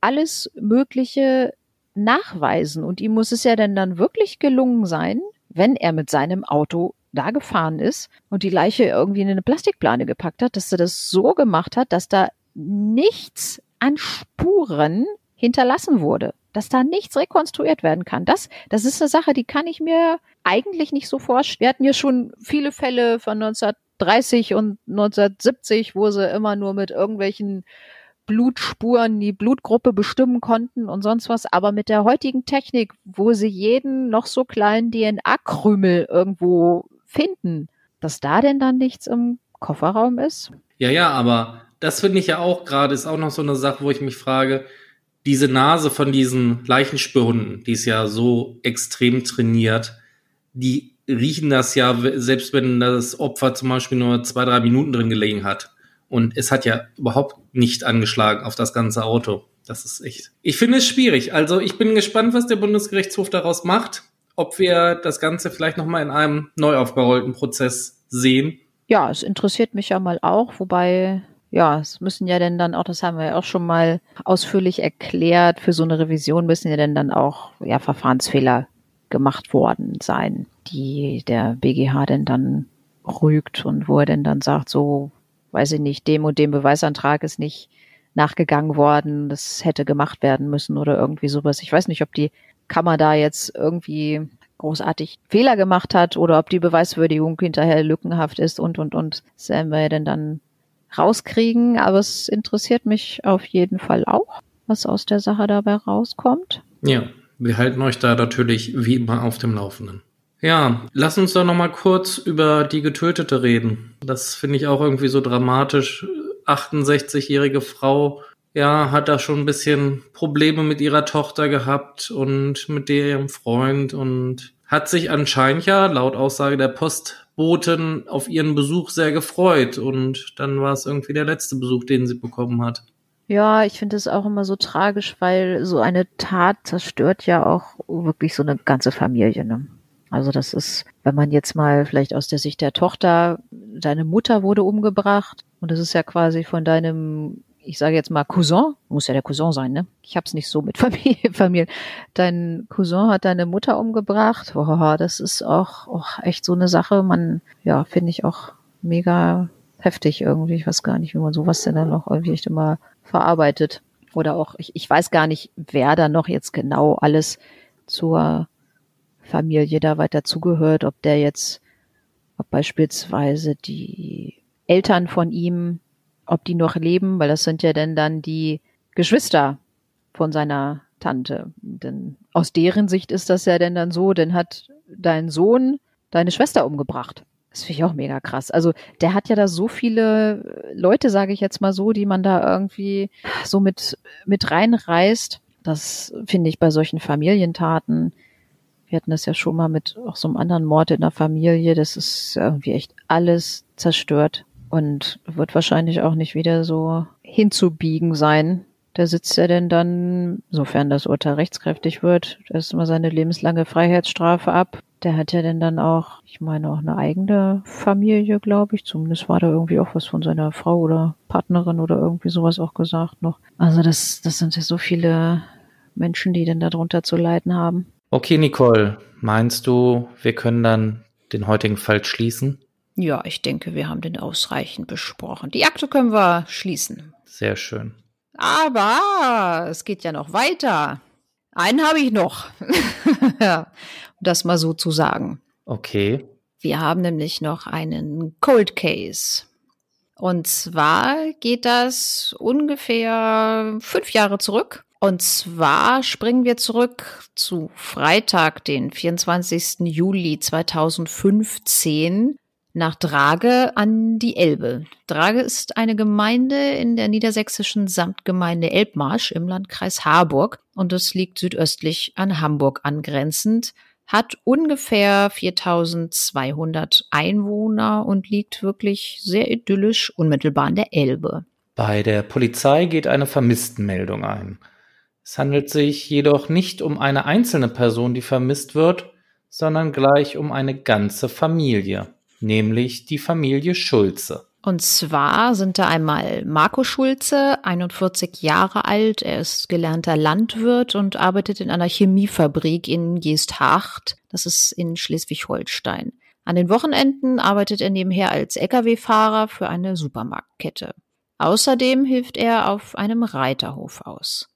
alles Mögliche nachweisen. Und ihm muss es ja denn dann wirklich gelungen sein, wenn er mit seinem Auto da gefahren ist und die Leiche irgendwie in eine Plastikplane gepackt hat, dass er das so gemacht hat, dass da nichts an Spuren hinterlassen wurde, dass da nichts rekonstruiert werden kann. Das, das ist eine Sache, die kann ich mir eigentlich nicht so vorstellen. Wir hatten ja schon viele Fälle von 1930 und 1970, wo sie immer nur mit irgendwelchen Blutspuren die Blutgruppe bestimmen konnten und sonst was. Aber mit der heutigen Technik, wo sie jeden noch so kleinen DNA-Krümel irgendwo finden, dass da denn dann nichts im Kofferraum ist? Ja, ja, aber das finde ich ja auch gerade, ist auch noch so eine Sache, wo ich mich frage, diese Nase von diesen Leichenspürhunden, die ist ja so extrem trainiert, die riechen das ja, selbst wenn das Opfer zum Beispiel nur zwei, drei Minuten drin gelegen hat. Und es hat ja überhaupt nicht angeschlagen auf das ganze Auto. Das ist echt. Ich finde es schwierig. Also ich bin gespannt, was der Bundesgerichtshof daraus macht. Ob wir das Ganze vielleicht nochmal in einem neu aufgerollten Prozess sehen. Ja, es interessiert mich ja mal auch, wobei ja, es müssen ja denn dann auch, das haben wir ja auch schon mal ausführlich erklärt, für so eine Revision müssen ja denn dann auch ja, Verfahrensfehler gemacht worden sein, die der BGH denn dann rügt und wo er denn dann sagt, so weiß ich nicht, dem und dem Beweisantrag ist nicht nachgegangen worden, das hätte gemacht werden müssen oder irgendwie sowas. Ich weiß nicht, ob die Kammer da jetzt irgendwie großartig Fehler gemacht hat oder ob die Beweiswürdigung hinterher lückenhaft ist und, und, und. Das werden wir denn dann rauskriegen. Aber es interessiert mich auf jeden Fall auch, was aus der Sache dabei rauskommt. Ja, wir halten euch da natürlich wie immer auf dem Laufenden. Ja, lass uns doch noch mal kurz über die Getötete reden. Das finde ich auch irgendwie so dramatisch. 68-jährige Frau, ja, hat da schon ein bisschen Probleme mit ihrer Tochter gehabt und mit ihrem Freund und hat sich anscheinend ja laut Aussage der Postboten auf ihren Besuch sehr gefreut und dann war es irgendwie der letzte Besuch, den sie bekommen hat. Ja, ich finde es auch immer so tragisch, weil so eine Tat zerstört ja auch wirklich so eine ganze Familie. Ne? Also das ist, wenn man jetzt mal vielleicht aus der Sicht der Tochter, deine Mutter wurde umgebracht und das ist ja quasi von deinem, ich sage jetzt mal Cousin, muss ja der Cousin sein, ne? Ich hab's nicht so mit Familie, Familie. Dein Cousin hat deine Mutter umgebracht. Oh, das ist auch oh, echt so eine Sache. Man, ja, finde ich auch mega heftig irgendwie. Ich weiß gar nicht, wie man sowas denn dann noch irgendwie echt immer verarbeitet. Oder auch, ich, ich weiß gar nicht, wer da noch jetzt genau alles zur Familie da weiter zugehört, ob der jetzt, ob beispielsweise die Eltern von ihm, ob die noch leben, weil das sind ja denn dann die Geschwister von seiner Tante. Denn aus deren Sicht ist das ja denn dann so, denn hat dein Sohn deine Schwester umgebracht. Das finde ich auch mega krass. Also der hat ja da so viele Leute, sage ich jetzt mal so, die man da irgendwie so mit, mit reinreißt. Das finde ich bei solchen Familientaten. Wir hatten das ja schon mal mit auch so einem anderen Mord in der Familie. Das ist irgendwie echt alles zerstört und wird wahrscheinlich auch nicht wieder so hinzubiegen sein. Da sitzt er denn dann, sofern das Urteil rechtskräftig wird, erstmal seine lebenslange Freiheitsstrafe ab. Der hat ja denn dann auch, ich meine, auch eine eigene Familie, glaube ich. Zumindest war da irgendwie auch was von seiner Frau oder Partnerin oder irgendwie sowas auch gesagt noch. Also das, das sind ja so viele Menschen, die denn darunter zu leiden haben. Okay, Nicole, meinst du, wir können dann den heutigen Fall schließen? Ja, ich denke, wir haben den ausreichend besprochen. Die Akte können wir schließen. Sehr schön. Aber es geht ja noch weiter. Einen habe ich noch. um das mal so zu sagen. Okay. Wir haben nämlich noch einen Cold Case. Und zwar geht das ungefähr fünf Jahre zurück. Und zwar springen wir zurück zu Freitag, den 24. Juli 2015 nach Drage an die Elbe. Drage ist eine Gemeinde in der niedersächsischen Samtgemeinde Elbmarsch im Landkreis Harburg und es liegt südöstlich an Hamburg angrenzend, hat ungefähr 4200 Einwohner und liegt wirklich sehr idyllisch unmittelbar an der Elbe. Bei der Polizei geht eine Vermisstenmeldung ein. Es handelt sich jedoch nicht um eine einzelne Person, die vermisst wird, sondern gleich um eine ganze Familie, nämlich die Familie Schulze. Und zwar sind da einmal Marco Schulze, 41 Jahre alt. Er ist gelernter Landwirt und arbeitet in einer Chemiefabrik in Geesthacht. Das ist in Schleswig-Holstein. An den Wochenenden arbeitet er nebenher als Lkw-Fahrer für eine Supermarktkette. Außerdem hilft er auf einem Reiterhof aus.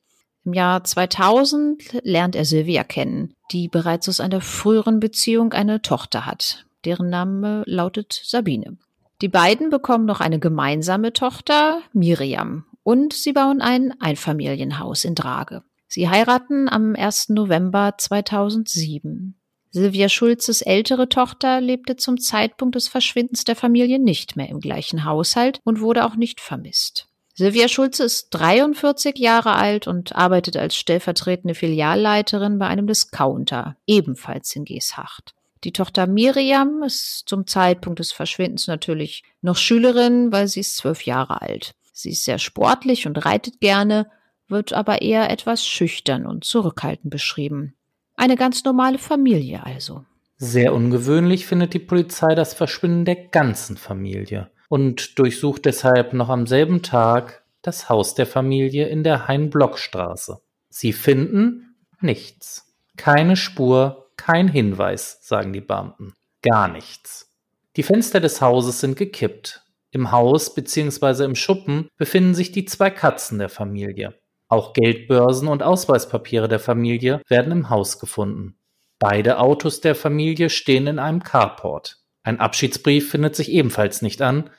Im Jahr 2000 lernt er Sylvia kennen, die bereits aus einer früheren Beziehung eine Tochter hat. Deren Name lautet Sabine. Die beiden bekommen noch eine gemeinsame Tochter, Miriam, und sie bauen ein Einfamilienhaus in Drage. Sie heiraten am 1. November 2007. Silvia Schulzes ältere Tochter lebte zum Zeitpunkt des Verschwindens der Familie nicht mehr im gleichen Haushalt und wurde auch nicht vermisst. Silvia Schulze ist 43 Jahre alt und arbeitet als stellvertretende Filialleiterin bei einem Discounter, ebenfalls in Geeshacht. Die Tochter Miriam ist zum Zeitpunkt des Verschwindens natürlich noch Schülerin, weil sie ist zwölf Jahre alt. Sie ist sehr sportlich und reitet gerne, wird aber eher etwas schüchtern und zurückhaltend beschrieben. Eine ganz normale Familie also. Sehr ungewöhnlich findet die Polizei das Verschwinden der ganzen Familie und durchsucht deshalb noch am selben Tag das Haus der Familie in der Hein-Block-Straße. Sie finden nichts. Keine Spur, kein Hinweis, sagen die Beamten. Gar nichts. Die Fenster des Hauses sind gekippt. Im Haus bzw. im Schuppen befinden sich die zwei Katzen der Familie. Auch Geldbörsen und Ausweispapiere der Familie werden im Haus gefunden. Beide Autos der Familie stehen in einem Carport. Ein Abschiedsbrief findet sich ebenfalls nicht an,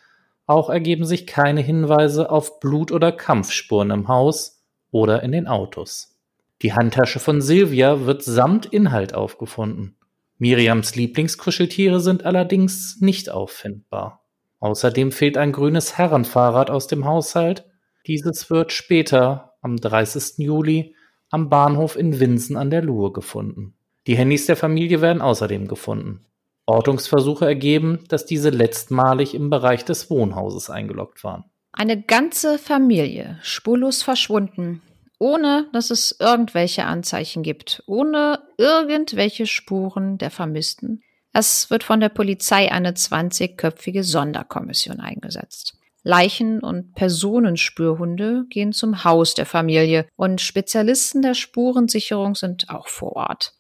auch ergeben sich keine Hinweise auf Blut- oder Kampfspuren im Haus oder in den Autos. Die Handtasche von Silvia wird samt Inhalt aufgefunden. Miriams Lieblingskuscheltiere sind allerdings nicht auffindbar. Außerdem fehlt ein grünes Herrenfahrrad aus dem Haushalt. Dieses wird später, am 30. Juli, am Bahnhof in Winsen an der Luhe gefunden. Die Handys der Familie werden außerdem gefunden. Ortungsversuche ergeben, dass diese letztmalig im Bereich des Wohnhauses eingeloggt waren. Eine ganze Familie spurlos verschwunden, ohne dass es irgendwelche Anzeichen gibt, ohne irgendwelche Spuren der Vermissten. Es wird von der Polizei eine 20-köpfige Sonderkommission eingesetzt. Leichen- und Personenspürhunde gehen zum Haus der Familie und Spezialisten der Spurensicherung sind auch vor Ort.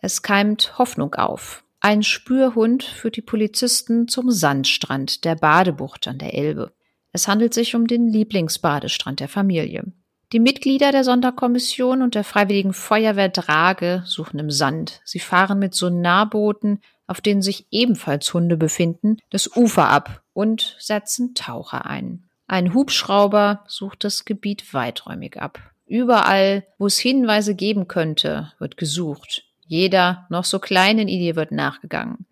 Es keimt Hoffnung auf. Ein Spürhund führt die Polizisten zum Sandstrand der Badebucht an der Elbe. Es handelt sich um den Lieblingsbadestrand der Familie. Die Mitglieder der Sonderkommission und der Freiwilligen Feuerwehr Drage suchen im Sand. Sie fahren mit Sonarbooten, auf denen sich ebenfalls Hunde befinden, das Ufer ab und setzen Taucher ein. Ein Hubschrauber sucht das Gebiet weiträumig ab. Überall, wo es Hinweise geben könnte, wird gesucht. Jeder noch so kleinen Idee wird nachgegangen.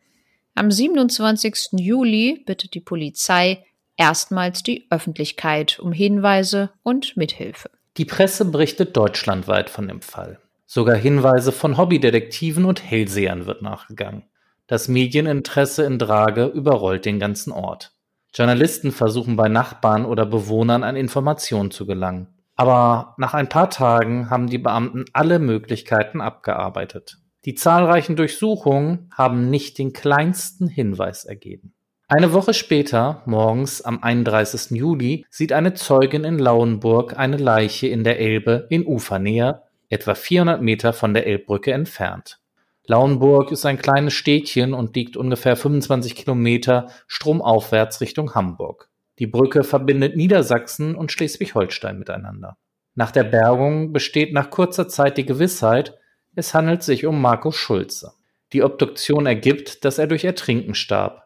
Am 27. Juli bittet die Polizei erstmals die Öffentlichkeit um Hinweise und Mithilfe. Die Presse berichtet deutschlandweit von dem Fall. Sogar Hinweise von Hobbydetektiven und Hellsehern wird nachgegangen. Das Medieninteresse in Drage überrollt den ganzen Ort. Journalisten versuchen bei Nachbarn oder Bewohnern an Informationen zu gelangen. Aber nach ein paar Tagen haben die Beamten alle Möglichkeiten abgearbeitet. Die zahlreichen Durchsuchungen haben nicht den kleinsten Hinweis ergeben. Eine Woche später, morgens am 31. Juli, sieht eine Zeugin in Lauenburg eine Leiche in der Elbe in Ufernähe, etwa 400 Meter von der Elbbrücke entfernt. Lauenburg ist ein kleines Städtchen und liegt ungefähr 25 Kilometer stromaufwärts Richtung Hamburg. Die Brücke verbindet Niedersachsen und Schleswig-Holstein miteinander. Nach der Bergung besteht nach kurzer Zeit die Gewissheit, es handelt sich um Marco Schulze. Die Obduktion ergibt, dass er durch Ertrinken starb.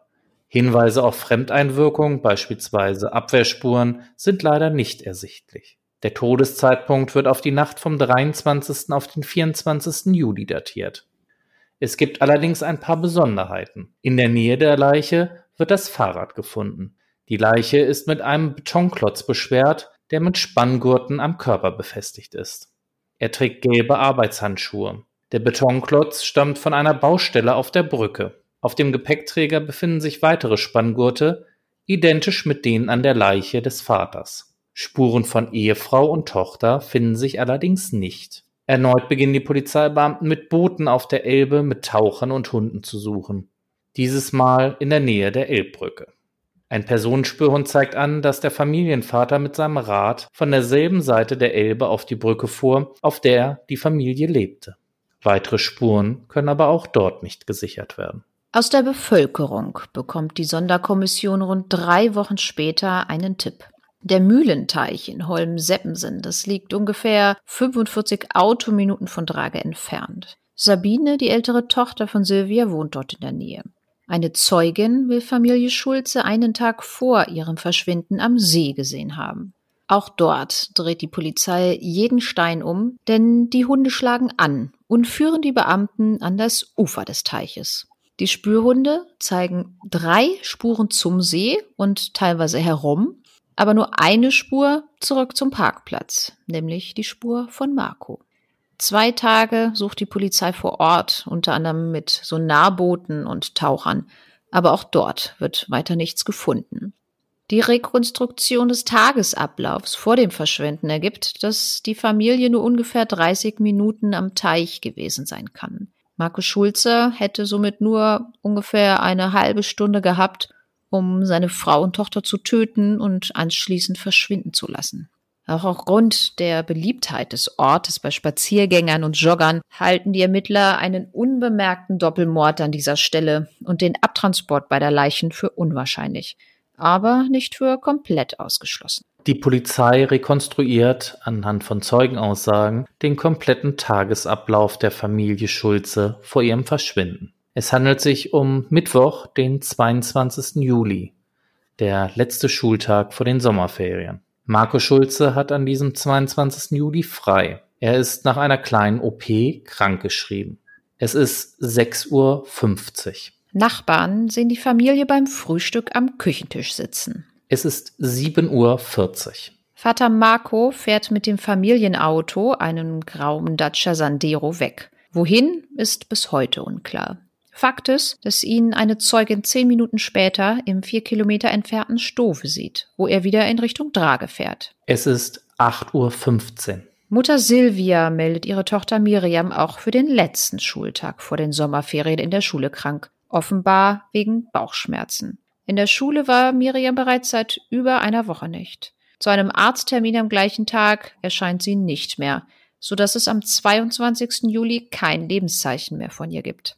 Hinweise auf Fremdeinwirkung, beispielsweise Abwehrspuren, sind leider nicht ersichtlich. Der Todeszeitpunkt wird auf die Nacht vom 23. auf den 24. Juli datiert. Es gibt allerdings ein paar Besonderheiten. In der Nähe der Leiche wird das Fahrrad gefunden. Die Leiche ist mit einem Betonklotz beschwert, der mit Spanngurten am Körper befestigt ist. Er trägt gelbe Arbeitshandschuhe. Der Betonklotz stammt von einer Baustelle auf der Brücke. Auf dem Gepäckträger befinden sich weitere Spanngurte, identisch mit denen an der Leiche des Vaters. Spuren von Ehefrau und Tochter finden sich allerdings nicht. Erneut beginnen die Polizeibeamten mit Booten auf der Elbe mit Tauchern und Hunden zu suchen. Dieses Mal in der Nähe der Elbbrücke. Ein Personenspürhund zeigt an, dass der Familienvater mit seinem Rad von derselben Seite der Elbe auf die Brücke fuhr, auf der die Familie lebte. Weitere Spuren können aber auch dort nicht gesichert werden. Aus der Bevölkerung bekommt die Sonderkommission rund drei Wochen später einen Tipp. Der Mühlenteich in Holm-Seppensen, das liegt ungefähr 45 Autominuten von Drage entfernt. Sabine, die ältere Tochter von Silvia, wohnt dort in der Nähe. Eine Zeugin will Familie Schulze einen Tag vor ihrem Verschwinden am See gesehen haben. Auch dort dreht die Polizei jeden Stein um, denn die Hunde schlagen an und führen die Beamten an das Ufer des Teiches. Die Spürhunde zeigen drei Spuren zum See und teilweise herum, aber nur eine Spur zurück zum Parkplatz, nämlich die Spur von Marco. Zwei Tage sucht die Polizei vor Ort, unter anderem mit Sonarbooten und Tauchern, aber auch dort wird weiter nichts gefunden. Die Rekonstruktion des Tagesablaufs vor dem Verschwinden ergibt, dass die Familie nur ungefähr 30 Minuten am Teich gewesen sein kann. Markus Schulze hätte somit nur ungefähr eine halbe Stunde gehabt, um seine Frau und Tochter zu töten und anschließend verschwinden zu lassen. Auch aufgrund der Beliebtheit des Ortes bei Spaziergängern und Joggern halten die Ermittler einen unbemerkten Doppelmord an dieser Stelle und den Abtransport beider Leichen für unwahrscheinlich, aber nicht für komplett ausgeschlossen. Die Polizei rekonstruiert anhand von Zeugenaussagen den kompletten Tagesablauf der Familie Schulze vor ihrem Verschwinden. Es handelt sich um Mittwoch, den 22. Juli, der letzte Schultag vor den Sommerferien. Marco Schulze hat an diesem 22. Juli frei. Er ist nach einer kleinen OP krankgeschrieben. Es ist 6.50 Uhr. Nachbarn sehen die Familie beim Frühstück am Küchentisch sitzen. Es ist 7.40 Uhr. Vater Marco fährt mit dem Familienauto, einem grauen Dacia Sandero, weg. Wohin, ist bis heute unklar. Fakt ist, dass ihn eine Zeugin zehn Minuten später im vier Kilometer entfernten Stove sieht, wo er wieder in Richtung Drage fährt. Es ist 8.15 Uhr. Mutter Silvia meldet ihre Tochter Miriam auch für den letzten Schultag vor den Sommerferien in der Schule krank, offenbar wegen Bauchschmerzen. In der Schule war Miriam bereits seit über einer Woche nicht. Zu einem Arzttermin am gleichen Tag erscheint sie nicht mehr, so dass es am 22. Juli kein Lebenszeichen mehr von ihr gibt.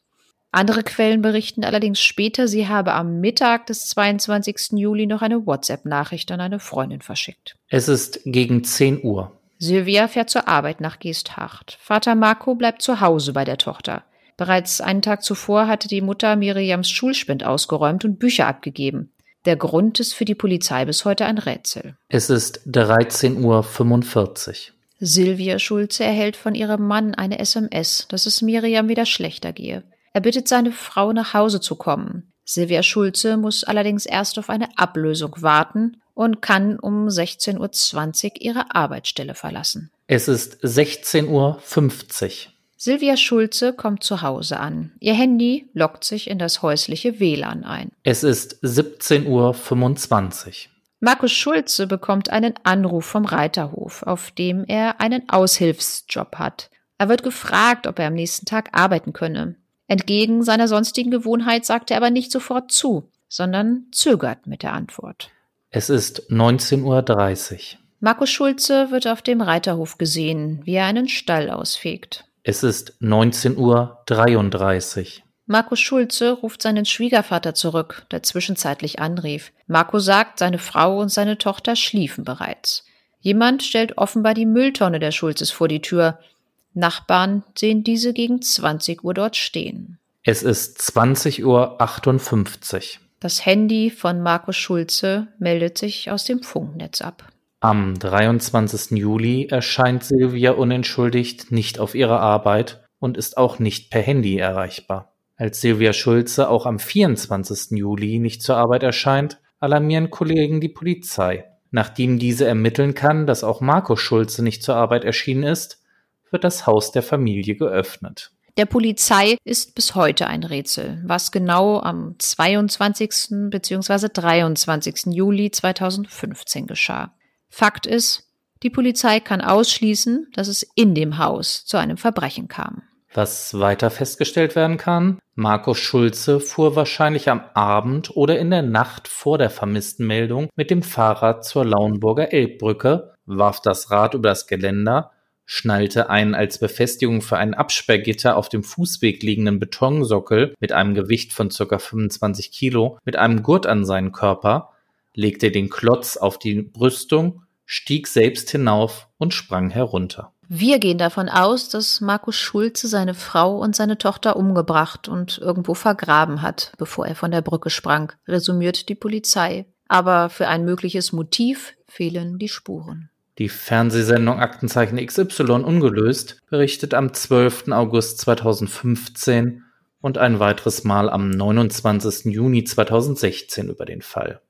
Andere Quellen berichten allerdings später, sie habe am Mittag des 22. Juli noch eine WhatsApp-Nachricht an eine Freundin verschickt. Es ist gegen 10 Uhr. Sylvia fährt zur Arbeit nach Geesthacht. Vater Marco bleibt zu Hause bei der Tochter. Bereits einen Tag zuvor hatte die Mutter Miriams Schulspind ausgeräumt und Bücher abgegeben. Der Grund ist für die Polizei bis heute ein Rätsel. Es ist 13.45 Uhr. Silvia Schulze erhält von ihrem Mann eine SMS, dass es Miriam wieder schlechter gehe. Er bittet seine Frau, nach Hause zu kommen. Silvia Schulze muss allerdings erst auf eine Ablösung warten und kann um 16.20 Uhr ihre Arbeitsstelle verlassen. Es ist 16.50 Uhr. Silvia Schulze kommt zu Hause an. Ihr Handy lockt sich in das häusliche WLAN ein. Es ist 17.25 Uhr. Markus Schulze bekommt einen Anruf vom Reiterhof, auf dem er einen Aushilfsjob hat. Er wird gefragt, ob er am nächsten Tag arbeiten könne. Entgegen seiner sonstigen Gewohnheit sagt er aber nicht sofort zu, sondern zögert mit der Antwort. Es ist 19.30 Uhr. Markus Schulze wird auf dem Reiterhof gesehen, wie er einen Stall ausfegt. Es ist 19.33 Uhr. Markus Schulze ruft seinen Schwiegervater zurück, der zwischenzeitlich anrief. Marco sagt, seine Frau und seine Tochter schliefen bereits. Jemand stellt offenbar die Mülltonne der Schulzes vor die Tür. Nachbarn sehen diese gegen 20 Uhr dort stehen. Es ist 20.58 Uhr. Das Handy von Markus Schulze meldet sich aus dem Funknetz ab. Am 23. Juli erscheint Silvia unentschuldigt nicht auf ihrer Arbeit und ist auch nicht per Handy erreichbar. Als Silvia Schulze auch am 24. Juli nicht zur Arbeit erscheint, alarmieren Kollegen die Polizei. Nachdem diese ermitteln kann, dass auch Markus Schulze nicht zur Arbeit erschienen ist, wird das Haus der Familie geöffnet. Der Polizei ist bis heute ein Rätsel, was genau am 22. bzw. 23. Juli 2015 geschah. Fakt ist, die Polizei kann ausschließen, dass es in dem Haus zu einem Verbrechen kam. Was weiter festgestellt werden kann, Markus Schulze fuhr wahrscheinlich am Abend oder in der Nacht vor der vermissten Meldung mit dem Fahrrad zur Lauenburger Elbbrücke, warf das Rad über das Geländer schnallte einen als Befestigung für ein Absperrgitter auf dem Fußweg liegenden Betonsockel mit einem Gewicht von ca. 25 Kilo mit einem Gurt an seinen Körper, legte den Klotz auf die Brüstung, stieg selbst hinauf und sprang herunter. Wir gehen davon aus, dass Markus Schulze seine Frau und seine Tochter umgebracht und irgendwo vergraben hat, bevor er von der Brücke sprang, resümiert die Polizei. Aber für ein mögliches Motiv fehlen die Spuren. Die Fernsehsendung Aktenzeichen XY ungelöst berichtet am 12. August 2015 und ein weiteres Mal am 29. Juni 2016 über den Fall.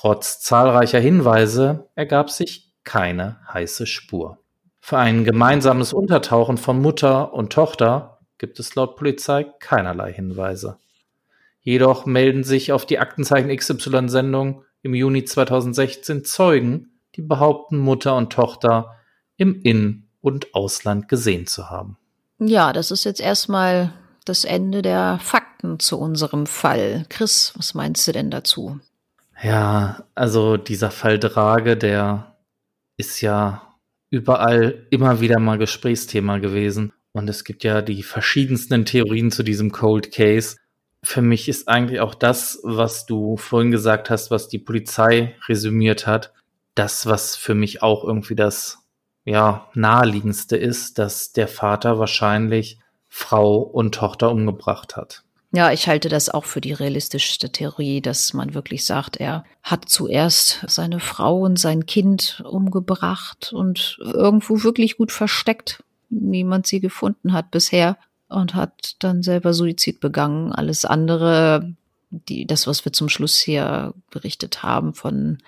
Trotz zahlreicher Hinweise ergab sich keine heiße Spur. Für ein gemeinsames Untertauchen von Mutter und Tochter gibt es laut Polizei keinerlei Hinweise. Jedoch melden sich auf die Aktenzeichen XY-Sendung im Juni 2016 Zeugen, die behaupten, Mutter und Tochter im In- und Ausland gesehen zu haben. Ja, das ist jetzt erstmal das Ende der Fakten zu unserem Fall. Chris, was meinst du denn dazu? Ja, also dieser Fall Drage, der ist ja überall immer wieder mal Gesprächsthema gewesen. Und es gibt ja die verschiedensten Theorien zu diesem Cold Case. Für mich ist eigentlich auch das, was du vorhin gesagt hast, was die Polizei resümiert hat, das, was für mich auch irgendwie das ja naheliegendste ist, dass der Vater wahrscheinlich Frau und Tochter umgebracht hat. Ja, ich halte das auch für die realistischste Theorie, dass man wirklich sagt, er hat zuerst seine Frau und sein Kind umgebracht und irgendwo wirklich gut versteckt. Niemand sie gefunden hat bisher und hat dann selber Suizid begangen. Alles andere, die, das, was wir zum Schluss hier berichtet haben von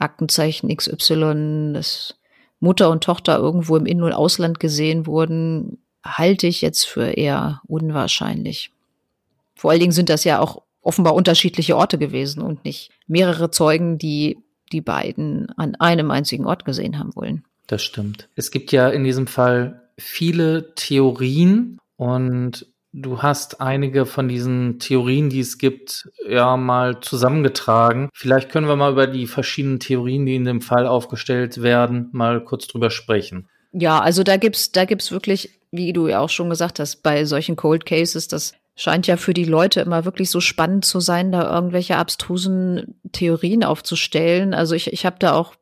Aktenzeichen XY, dass Mutter und Tochter irgendwo im In- und Ausland gesehen wurden, halte ich jetzt für eher unwahrscheinlich. Vor allen Dingen sind das ja auch offenbar unterschiedliche Orte gewesen und nicht mehrere Zeugen, die die beiden an einem einzigen Ort gesehen haben wollen. Das stimmt. Es gibt ja in diesem Fall viele Theorien und Du hast einige von diesen Theorien, die es gibt, ja mal zusammengetragen. Vielleicht können wir mal über die verschiedenen Theorien, die in dem Fall aufgestellt werden, mal kurz drüber sprechen. Ja, also da gibt's, da gibt's wirklich, wie du ja auch schon gesagt hast, bei solchen Cold Cases, dass scheint ja für die Leute immer wirklich so spannend zu sein, da irgendwelche abstrusen Theorien aufzustellen. Also ich, ich habe da auch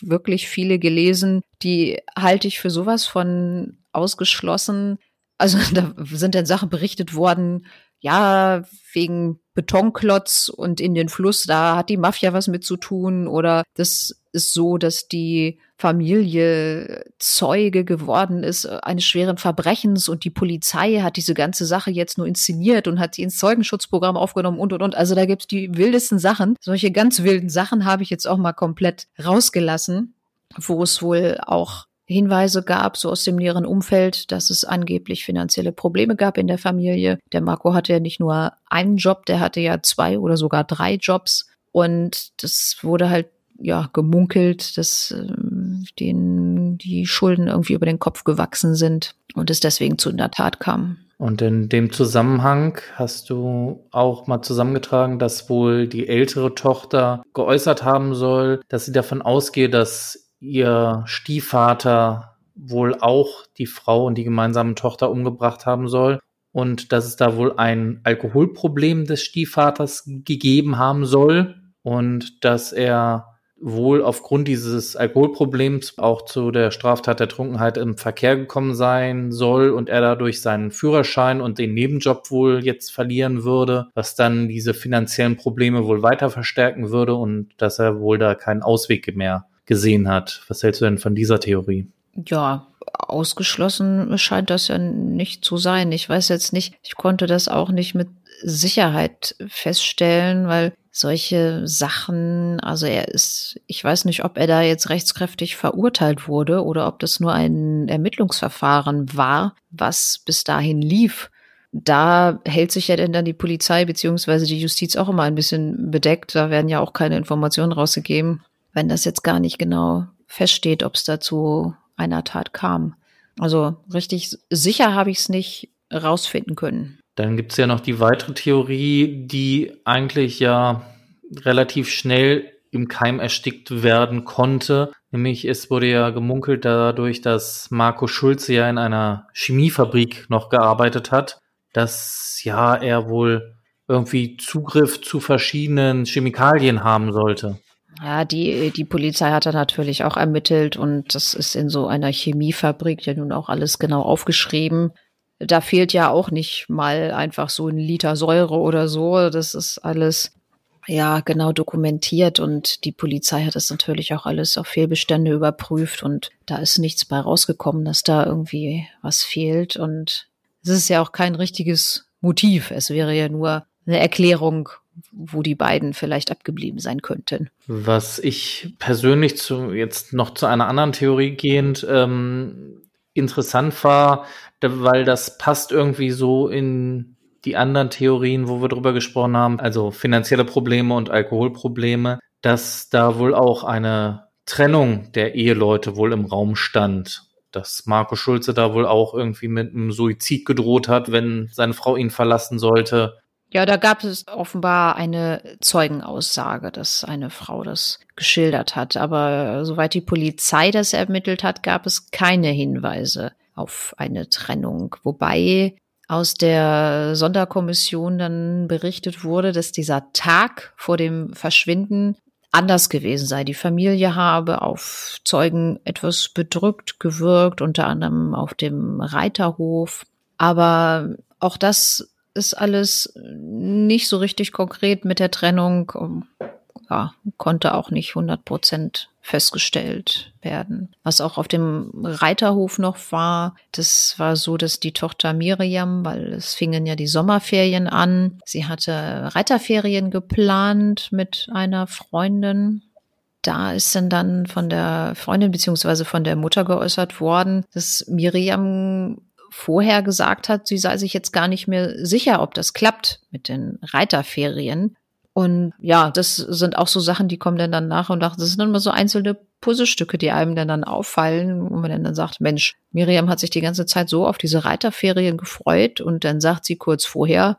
wirklich viele gelesen, die halte ich für sowas von ausgeschlossen. Also da sind dann Sachen berichtet worden, ja, wegen Betonklotz und in den Fluss, da hat die Mafia was mit zu tun oder das ist so, dass die Familie Zeuge geworden ist eines schweren Verbrechens und die Polizei hat diese ganze Sache jetzt nur inszeniert und hat sie ins Zeugenschutzprogramm aufgenommen und und und. Also da gibt's die wildesten Sachen. Solche ganz wilden Sachen habe ich jetzt auch mal komplett rausgelassen, wo es wohl auch Hinweise gab, so aus dem näheren Umfeld, dass es angeblich finanzielle Probleme gab in der Familie. Der Marco hatte ja nicht nur einen Job, der hatte ja zwei oder sogar drei Jobs. Und das wurde halt ja gemunkelt, dass äh, denen die Schulden irgendwie über den Kopf gewachsen sind und es deswegen zu einer Tat kam. Und in dem Zusammenhang hast du auch mal zusammengetragen, dass wohl die ältere Tochter geäußert haben soll, dass sie davon ausgehe, dass ihr Stiefvater wohl auch die Frau und die gemeinsame Tochter umgebracht haben soll und dass es da wohl ein Alkoholproblem des Stiefvaters gegeben haben soll und dass er wohl aufgrund dieses Alkoholproblems auch zu der Straftat der Trunkenheit im Verkehr gekommen sein soll und er dadurch seinen Führerschein und den Nebenjob wohl jetzt verlieren würde, was dann diese finanziellen Probleme wohl weiter verstärken würde und dass er wohl da keinen Ausweg mehr gesehen hat. Was hältst du denn von dieser Theorie? Ja, ausgeschlossen scheint das ja nicht zu sein. Ich weiß jetzt nicht, ich konnte das auch nicht mit Sicherheit feststellen, weil solche Sachen, also er ist, ich weiß nicht, ob er da jetzt rechtskräftig verurteilt wurde oder ob das nur ein Ermittlungsverfahren war, was bis dahin lief. Da hält sich ja denn dann die Polizei beziehungsweise die Justiz auch immer ein bisschen bedeckt. Da werden ja auch keine Informationen rausgegeben wenn das jetzt gar nicht genau feststeht, ob es dazu einer Tat kam. Also richtig sicher habe ich es nicht rausfinden können. Dann gibt es ja noch die weitere Theorie, die eigentlich ja relativ schnell im Keim erstickt werden konnte. Nämlich es wurde ja gemunkelt dadurch, dass Marco Schulze ja in einer Chemiefabrik noch gearbeitet hat, dass ja er wohl irgendwie Zugriff zu verschiedenen Chemikalien haben sollte. Ja, die, die Polizei hat da natürlich auch ermittelt und das ist in so einer Chemiefabrik ja nun auch alles genau aufgeschrieben. Da fehlt ja auch nicht mal einfach so ein Liter Säure oder so. Das ist alles ja genau dokumentiert und die Polizei hat das natürlich auch alles auf Fehlbestände überprüft und da ist nichts bei rausgekommen, dass da irgendwie was fehlt und es ist ja auch kein richtiges Motiv. Es wäre ja nur eine Erklärung, wo die beiden vielleicht abgeblieben sein könnten. Was ich persönlich zu jetzt noch zu einer anderen Theorie gehend ähm, interessant war, weil das passt irgendwie so in die anderen Theorien, wo wir drüber gesprochen haben, also finanzielle Probleme und Alkoholprobleme, dass da wohl auch eine Trennung der Eheleute wohl im Raum stand. Dass Marco Schulze da wohl auch irgendwie mit einem Suizid gedroht hat, wenn seine Frau ihn verlassen sollte. Ja, da gab es offenbar eine Zeugenaussage, dass eine Frau das geschildert hat. Aber soweit die Polizei das ermittelt hat, gab es keine Hinweise auf eine Trennung. Wobei aus der Sonderkommission dann berichtet wurde, dass dieser Tag vor dem Verschwinden anders gewesen sei. Die Familie habe auf Zeugen etwas bedrückt gewirkt, unter anderem auf dem Reiterhof. Aber auch das ist alles nicht so richtig konkret mit der Trennung. Ja, konnte auch nicht 100 Prozent festgestellt werden. Was auch auf dem Reiterhof noch war, das war so, dass die Tochter Miriam, weil es fingen ja die Sommerferien an, sie hatte Reiterferien geplant mit einer Freundin. Da ist dann dann von der Freundin beziehungsweise von der Mutter geäußert worden, dass Miriam vorher gesagt hat, sie sei sich jetzt gar nicht mehr sicher, ob das klappt mit den Reiterferien. Und ja, das sind auch so Sachen, die kommen dann, dann nach und nach. Das sind dann immer so einzelne Puzzlestücke, die einem dann, dann auffallen, wo man dann sagt, Mensch, Miriam hat sich die ganze Zeit so auf diese Reiterferien gefreut und dann sagt sie kurz vorher,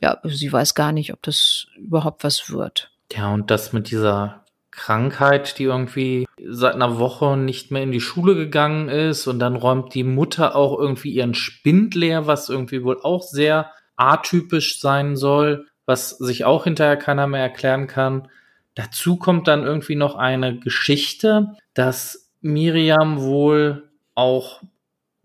ja, sie weiß gar nicht, ob das überhaupt was wird. Ja, und das mit dieser Krankheit, die irgendwie seit einer Woche nicht mehr in die Schule gegangen ist und dann räumt die Mutter auch irgendwie ihren Spind leer, was irgendwie wohl auch sehr atypisch sein soll, was sich auch hinterher keiner mehr erklären kann. Dazu kommt dann irgendwie noch eine Geschichte, dass Miriam wohl auch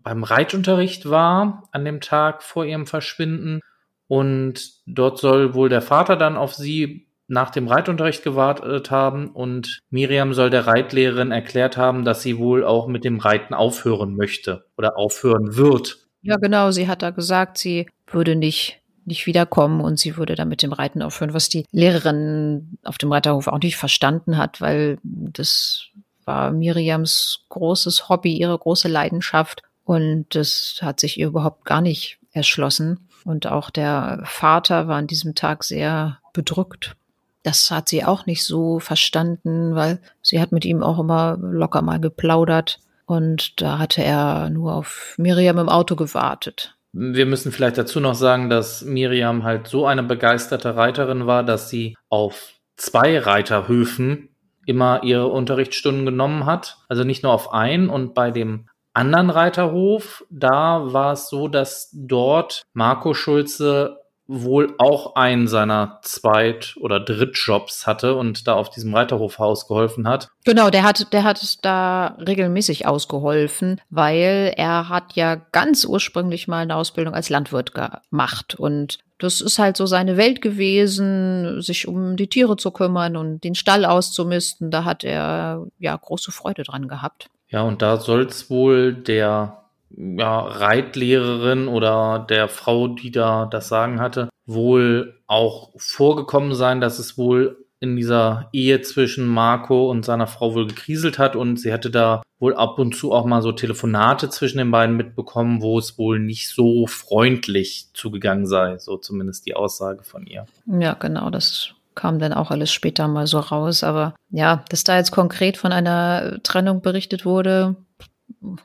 beim Reitunterricht war an dem Tag vor ihrem Verschwinden und dort soll wohl der Vater dann auf sie nach dem Reitunterricht gewartet haben und Miriam soll der Reitlehrerin erklärt haben, dass sie wohl auch mit dem Reiten aufhören möchte oder aufhören wird. Ja, genau. Sie hat da gesagt, sie würde nicht nicht wiederkommen und sie würde dann mit dem Reiten aufhören, was die Lehrerin auf dem Reiterhof auch nicht verstanden hat, weil das war Miriams großes Hobby, ihre große Leidenschaft und das hat sich ihr überhaupt gar nicht erschlossen. Und auch der Vater war an diesem Tag sehr bedrückt das hat sie auch nicht so verstanden, weil sie hat mit ihm auch immer locker mal geplaudert und da hatte er nur auf Miriam im Auto gewartet. Wir müssen vielleicht dazu noch sagen, dass Miriam halt so eine begeisterte Reiterin war, dass sie auf zwei Reiterhöfen immer ihre Unterrichtsstunden genommen hat. Also nicht nur auf einen und bei dem anderen Reiterhof, da war es so, dass dort Marco Schulze wohl auch einen seiner Zweit- oder Drittjobs hatte und da auf diesem Reiterhof ausgeholfen hat. Genau, der hat, der hat da regelmäßig ausgeholfen, weil er hat ja ganz ursprünglich mal eine Ausbildung als Landwirt gemacht und das ist halt so seine Welt gewesen, sich um die Tiere zu kümmern und den Stall auszumisten. Da hat er ja große Freude dran gehabt. Ja, und da soll es wohl der ja, Reitlehrerin oder der Frau, die da das Sagen hatte, wohl auch vorgekommen sein, dass es wohl in dieser Ehe zwischen Marco und seiner Frau wohl gekriselt hat. Und sie hatte da wohl ab und zu auch mal so Telefonate zwischen den beiden mitbekommen, wo es wohl nicht so freundlich zugegangen sei, so zumindest die Aussage von ihr. Ja, genau, das kam dann auch alles später mal so raus, aber ja, dass da jetzt konkret von einer Trennung berichtet wurde,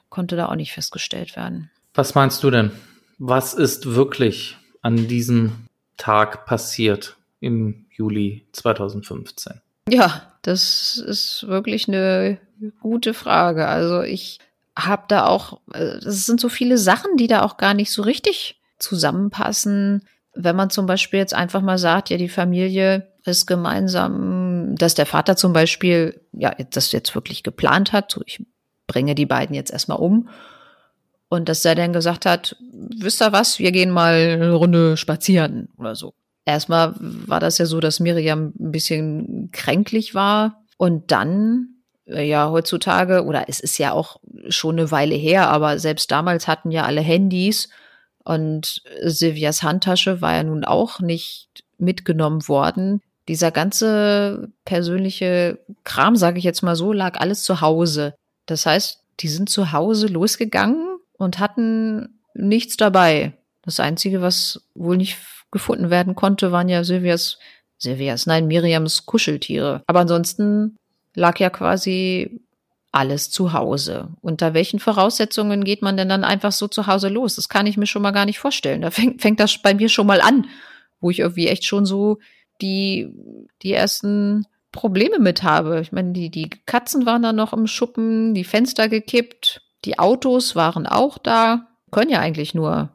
konnte da auch nicht festgestellt werden. Was meinst du denn? Was ist wirklich an diesem Tag passiert im Juli 2015? Ja, das ist wirklich eine gute Frage. Also ich habe da auch, es sind so viele Sachen, die da auch gar nicht so richtig zusammenpassen. Wenn man zum Beispiel jetzt einfach mal sagt, ja, die Familie ist gemeinsam, dass der Vater zum Beispiel, ja, das jetzt wirklich geplant hat, so ich bringe die beiden jetzt erstmal um. Und dass er dann gesagt hat, wisst ihr was, wir gehen mal eine Runde spazieren oder so. Erstmal war das ja so, dass Miriam ein bisschen kränklich war und dann äh, ja heutzutage oder es ist ja auch schon eine Weile her, aber selbst damals hatten ja alle Handys und Silvias Handtasche war ja nun auch nicht mitgenommen worden. Dieser ganze persönliche Kram, sage ich jetzt mal so, lag alles zu Hause. Das heißt, die sind zu Hause losgegangen und hatten nichts dabei. Das Einzige, was wohl nicht gefunden werden konnte, waren ja Silvias, Silvias, nein, Miriams Kuscheltiere. Aber ansonsten lag ja quasi alles zu Hause. Unter welchen Voraussetzungen geht man denn dann einfach so zu Hause los? Das kann ich mir schon mal gar nicht vorstellen. Da fängt, fängt das bei mir schon mal an, wo ich irgendwie echt schon so die, die ersten Probleme mit habe. Ich meine, die, die Katzen waren da noch im Schuppen, die Fenster gekippt, die Autos waren auch da. Können ja eigentlich nur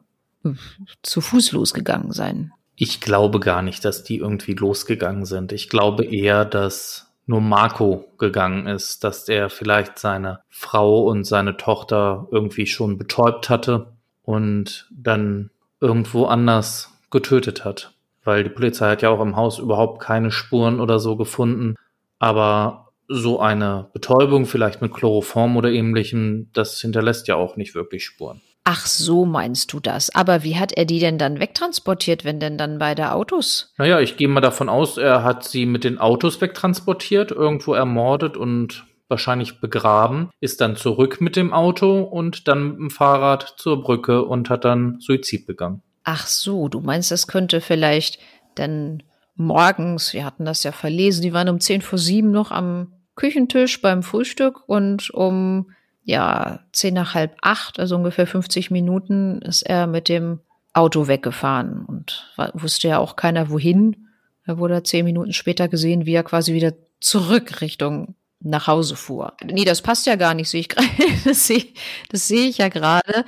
zu Fuß losgegangen sein. Ich glaube gar nicht, dass die irgendwie losgegangen sind. Ich glaube eher, dass nur Marco gegangen ist, dass er vielleicht seine Frau und seine Tochter irgendwie schon betäubt hatte und dann irgendwo anders getötet hat weil die Polizei hat ja auch im Haus überhaupt keine Spuren oder so gefunden. Aber so eine Betäubung, vielleicht mit Chloroform oder ähnlichem, das hinterlässt ja auch nicht wirklich Spuren. Ach so meinst du das. Aber wie hat er die denn dann wegtransportiert, wenn denn dann beide Autos? Naja, ich gehe mal davon aus, er hat sie mit den Autos wegtransportiert, irgendwo ermordet und wahrscheinlich begraben, ist dann zurück mit dem Auto und dann mit dem Fahrrad zur Brücke und hat dann Suizid begangen. Ach so, du meinst, das könnte vielleicht dann morgens, wir hatten das ja verlesen, die waren um zehn vor sieben noch am Küchentisch beim Frühstück und um ja zehn nach halb acht, also ungefähr 50 Minuten, ist er mit dem Auto weggefahren und wusste ja auch keiner wohin. Er wurde zehn Minuten später gesehen, wie er quasi wieder zurück Richtung nach Hause fuhr. Nee, das passt ja gar nicht, sehe ich gerade. Das sehe das sehe ich ja gerade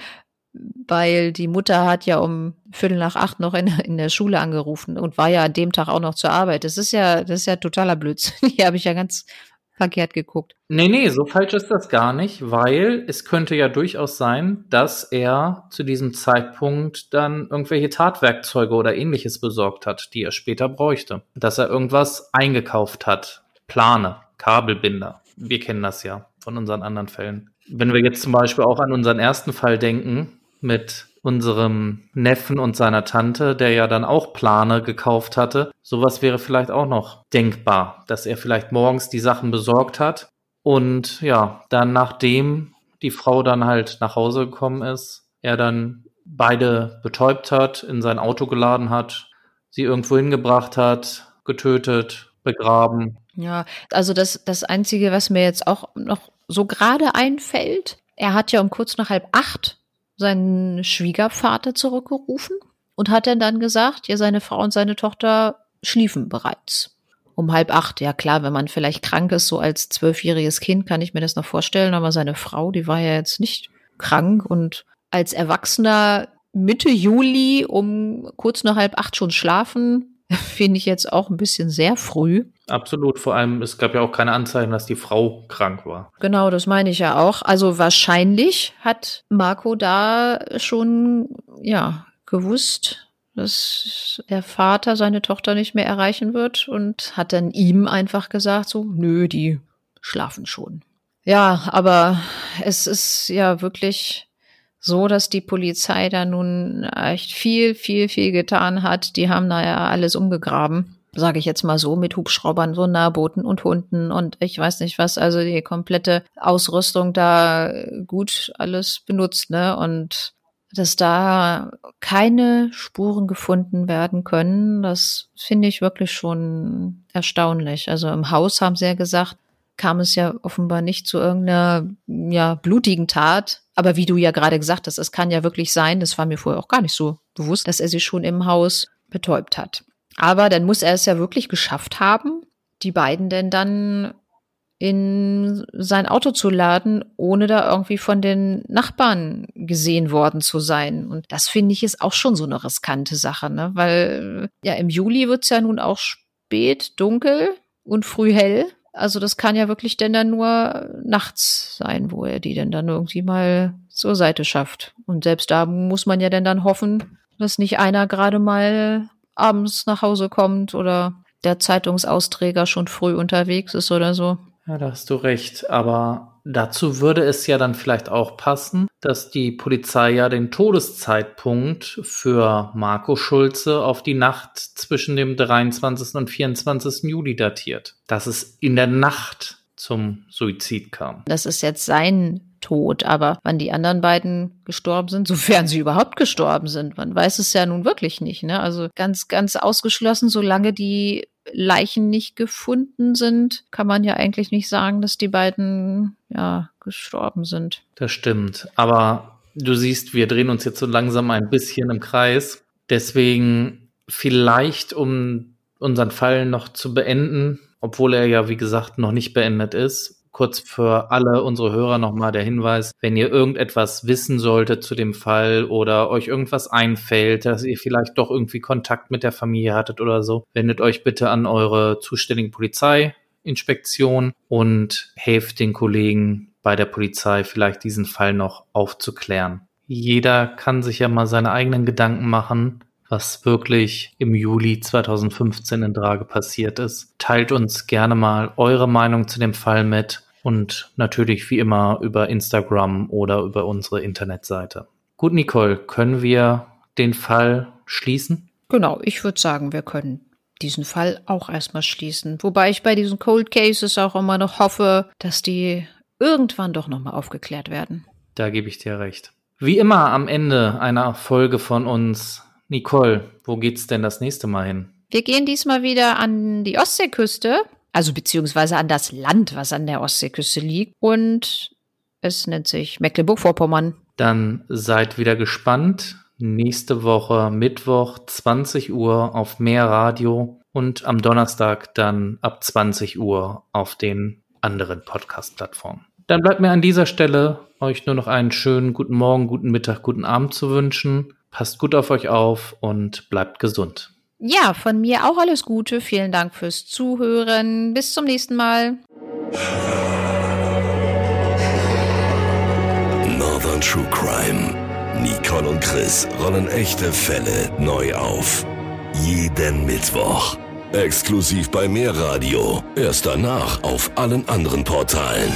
weil die Mutter hat ja um Viertel nach acht noch in, in der Schule angerufen und war ja an dem Tag auch noch zur Arbeit. Das ist ja, das ist ja totaler Blödsinn. Hier habe ich ja ganz verkehrt geguckt. Nee, nee, so falsch ist das gar nicht, weil es könnte ja durchaus sein, dass er zu diesem Zeitpunkt dann irgendwelche Tatwerkzeuge oder ähnliches besorgt hat, die er später bräuchte. Dass er irgendwas eingekauft hat. Plane, Kabelbinder. Wir kennen das ja von unseren anderen Fällen. Wenn wir jetzt zum Beispiel auch an unseren ersten Fall denken, mit unserem Neffen und seiner Tante, der ja dann auch Plane gekauft hatte. Sowas wäre vielleicht auch noch denkbar, dass er vielleicht morgens die Sachen besorgt hat und ja, dann nachdem die Frau dann halt nach Hause gekommen ist, er dann beide betäubt hat, in sein Auto geladen hat, sie irgendwo hingebracht hat, getötet, begraben. Ja, also das, das Einzige, was mir jetzt auch noch so gerade einfällt, er hat ja um kurz nach halb acht seinen Schwiegervater zurückgerufen und hat dann gesagt, ja, seine Frau und seine Tochter schliefen bereits. Um halb acht, ja klar, wenn man vielleicht krank ist, so als zwölfjähriges Kind, kann ich mir das noch vorstellen, aber seine Frau, die war ja jetzt nicht krank und als Erwachsener Mitte Juli um kurz nach halb acht schon schlafen, finde ich jetzt auch ein bisschen sehr früh. Absolut, vor allem, es gab ja auch keine Anzeichen, dass die Frau krank war. Genau, das meine ich ja auch. Also wahrscheinlich hat Marco da schon, ja, gewusst, dass der Vater seine Tochter nicht mehr erreichen wird und hat dann ihm einfach gesagt, so, nö, die schlafen schon. Ja, aber es ist ja wirklich so, dass die Polizei da nun echt viel, viel, viel getan hat. Die haben da ja alles umgegraben, sage ich jetzt mal so, mit Hubschraubern, so Nahbooten und Hunden und ich weiß nicht was, also die komplette Ausrüstung da gut alles benutzt, ne? Und dass da keine Spuren gefunden werden können, das finde ich wirklich schon erstaunlich. Also im Haus haben sie ja gesagt, kam es ja offenbar nicht zu irgendeiner ja, blutigen Tat. Aber wie du ja gerade gesagt hast, es kann ja wirklich sein, das war mir vorher auch gar nicht so bewusst, dass er sie schon im Haus betäubt hat. Aber dann muss er es ja wirklich geschafft haben, die beiden denn dann in sein Auto zu laden, ohne da irgendwie von den Nachbarn gesehen worden zu sein. Und das finde ich ist auch schon so eine riskante Sache, ne? Weil ja im Juli wird's ja nun auch spät dunkel und früh hell. Also das kann ja wirklich denn dann nur nachts sein, wo er die denn dann irgendwie mal zur Seite schafft. Und selbst da muss man ja denn dann hoffen, dass nicht einer gerade mal abends nach Hause kommt oder der Zeitungsausträger schon früh unterwegs ist oder so. Ja, da hast du recht. Aber dazu würde es ja dann vielleicht auch passen, dass die Polizei ja den Todeszeitpunkt für Marco Schulze auf die Nacht zwischen dem 23. und 24. Juli datiert. Dass es in der Nacht zum Suizid kam. Das ist jetzt sein Tod, aber wann die anderen beiden gestorben sind, sofern sie überhaupt gestorben sind, man weiß es ja nun wirklich nicht. Ne? Also ganz, ganz ausgeschlossen, solange die Leichen nicht gefunden sind, kann man ja eigentlich nicht sagen, dass die beiden ja gestorben sind. Das stimmt. Aber du siehst, wir drehen uns jetzt so langsam ein bisschen im Kreis. Deswegen vielleicht, um unseren Fall noch zu beenden, obwohl er ja, wie gesagt, noch nicht beendet ist, kurz für alle unsere Hörer nochmal der Hinweis, wenn ihr irgendetwas wissen solltet zu dem Fall oder euch irgendwas einfällt, dass ihr vielleicht doch irgendwie Kontakt mit der Familie hattet oder so, wendet euch bitte an eure zuständige Polizeiinspektion und helft den Kollegen bei der Polizei vielleicht diesen Fall noch aufzuklären. Jeder kann sich ja mal seine eigenen Gedanken machen, was wirklich im Juli 2015 in Drage passiert ist. Teilt uns gerne mal eure Meinung zu dem Fall mit und natürlich wie immer über Instagram oder über unsere Internetseite. Gut, Nicole, können wir den Fall schließen? Genau, ich würde sagen, wir können diesen Fall auch erstmal schließen. Wobei ich bei diesen Cold Cases auch immer noch hoffe, dass die irgendwann doch nochmal aufgeklärt werden. Da gebe ich dir recht. Wie immer am Ende einer Folge von uns. Nicole, wo geht's denn das nächste Mal hin? Wir gehen diesmal wieder an die Ostseeküste also beziehungsweise an das Land, was an der Ostseeküste liegt. Und es nennt sich Mecklenburg-Vorpommern. Dann seid wieder gespannt. Nächste Woche Mittwoch 20 Uhr auf Meerradio und am Donnerstag dann ab 20 Uhr auf den anderen Podcast-Plattformen. Dann bleibt mir an dieser Stelle euch nur noch einen schönen guten Morgen, guten Mittag, guten Abend zu wünschen. Passt gut auf euch auf und bleibt gesund. Ja, von mir auch alles Gute. Vielen Dank fürs Zuhören. Bis zum nächsten Mal. Northern True Crime. Nicole und Chris rollen echte Fälle neu auf. Jeden Mittwoch. Exklusiv bei Mehrradio. Erst danach auf allen anderen Portalen.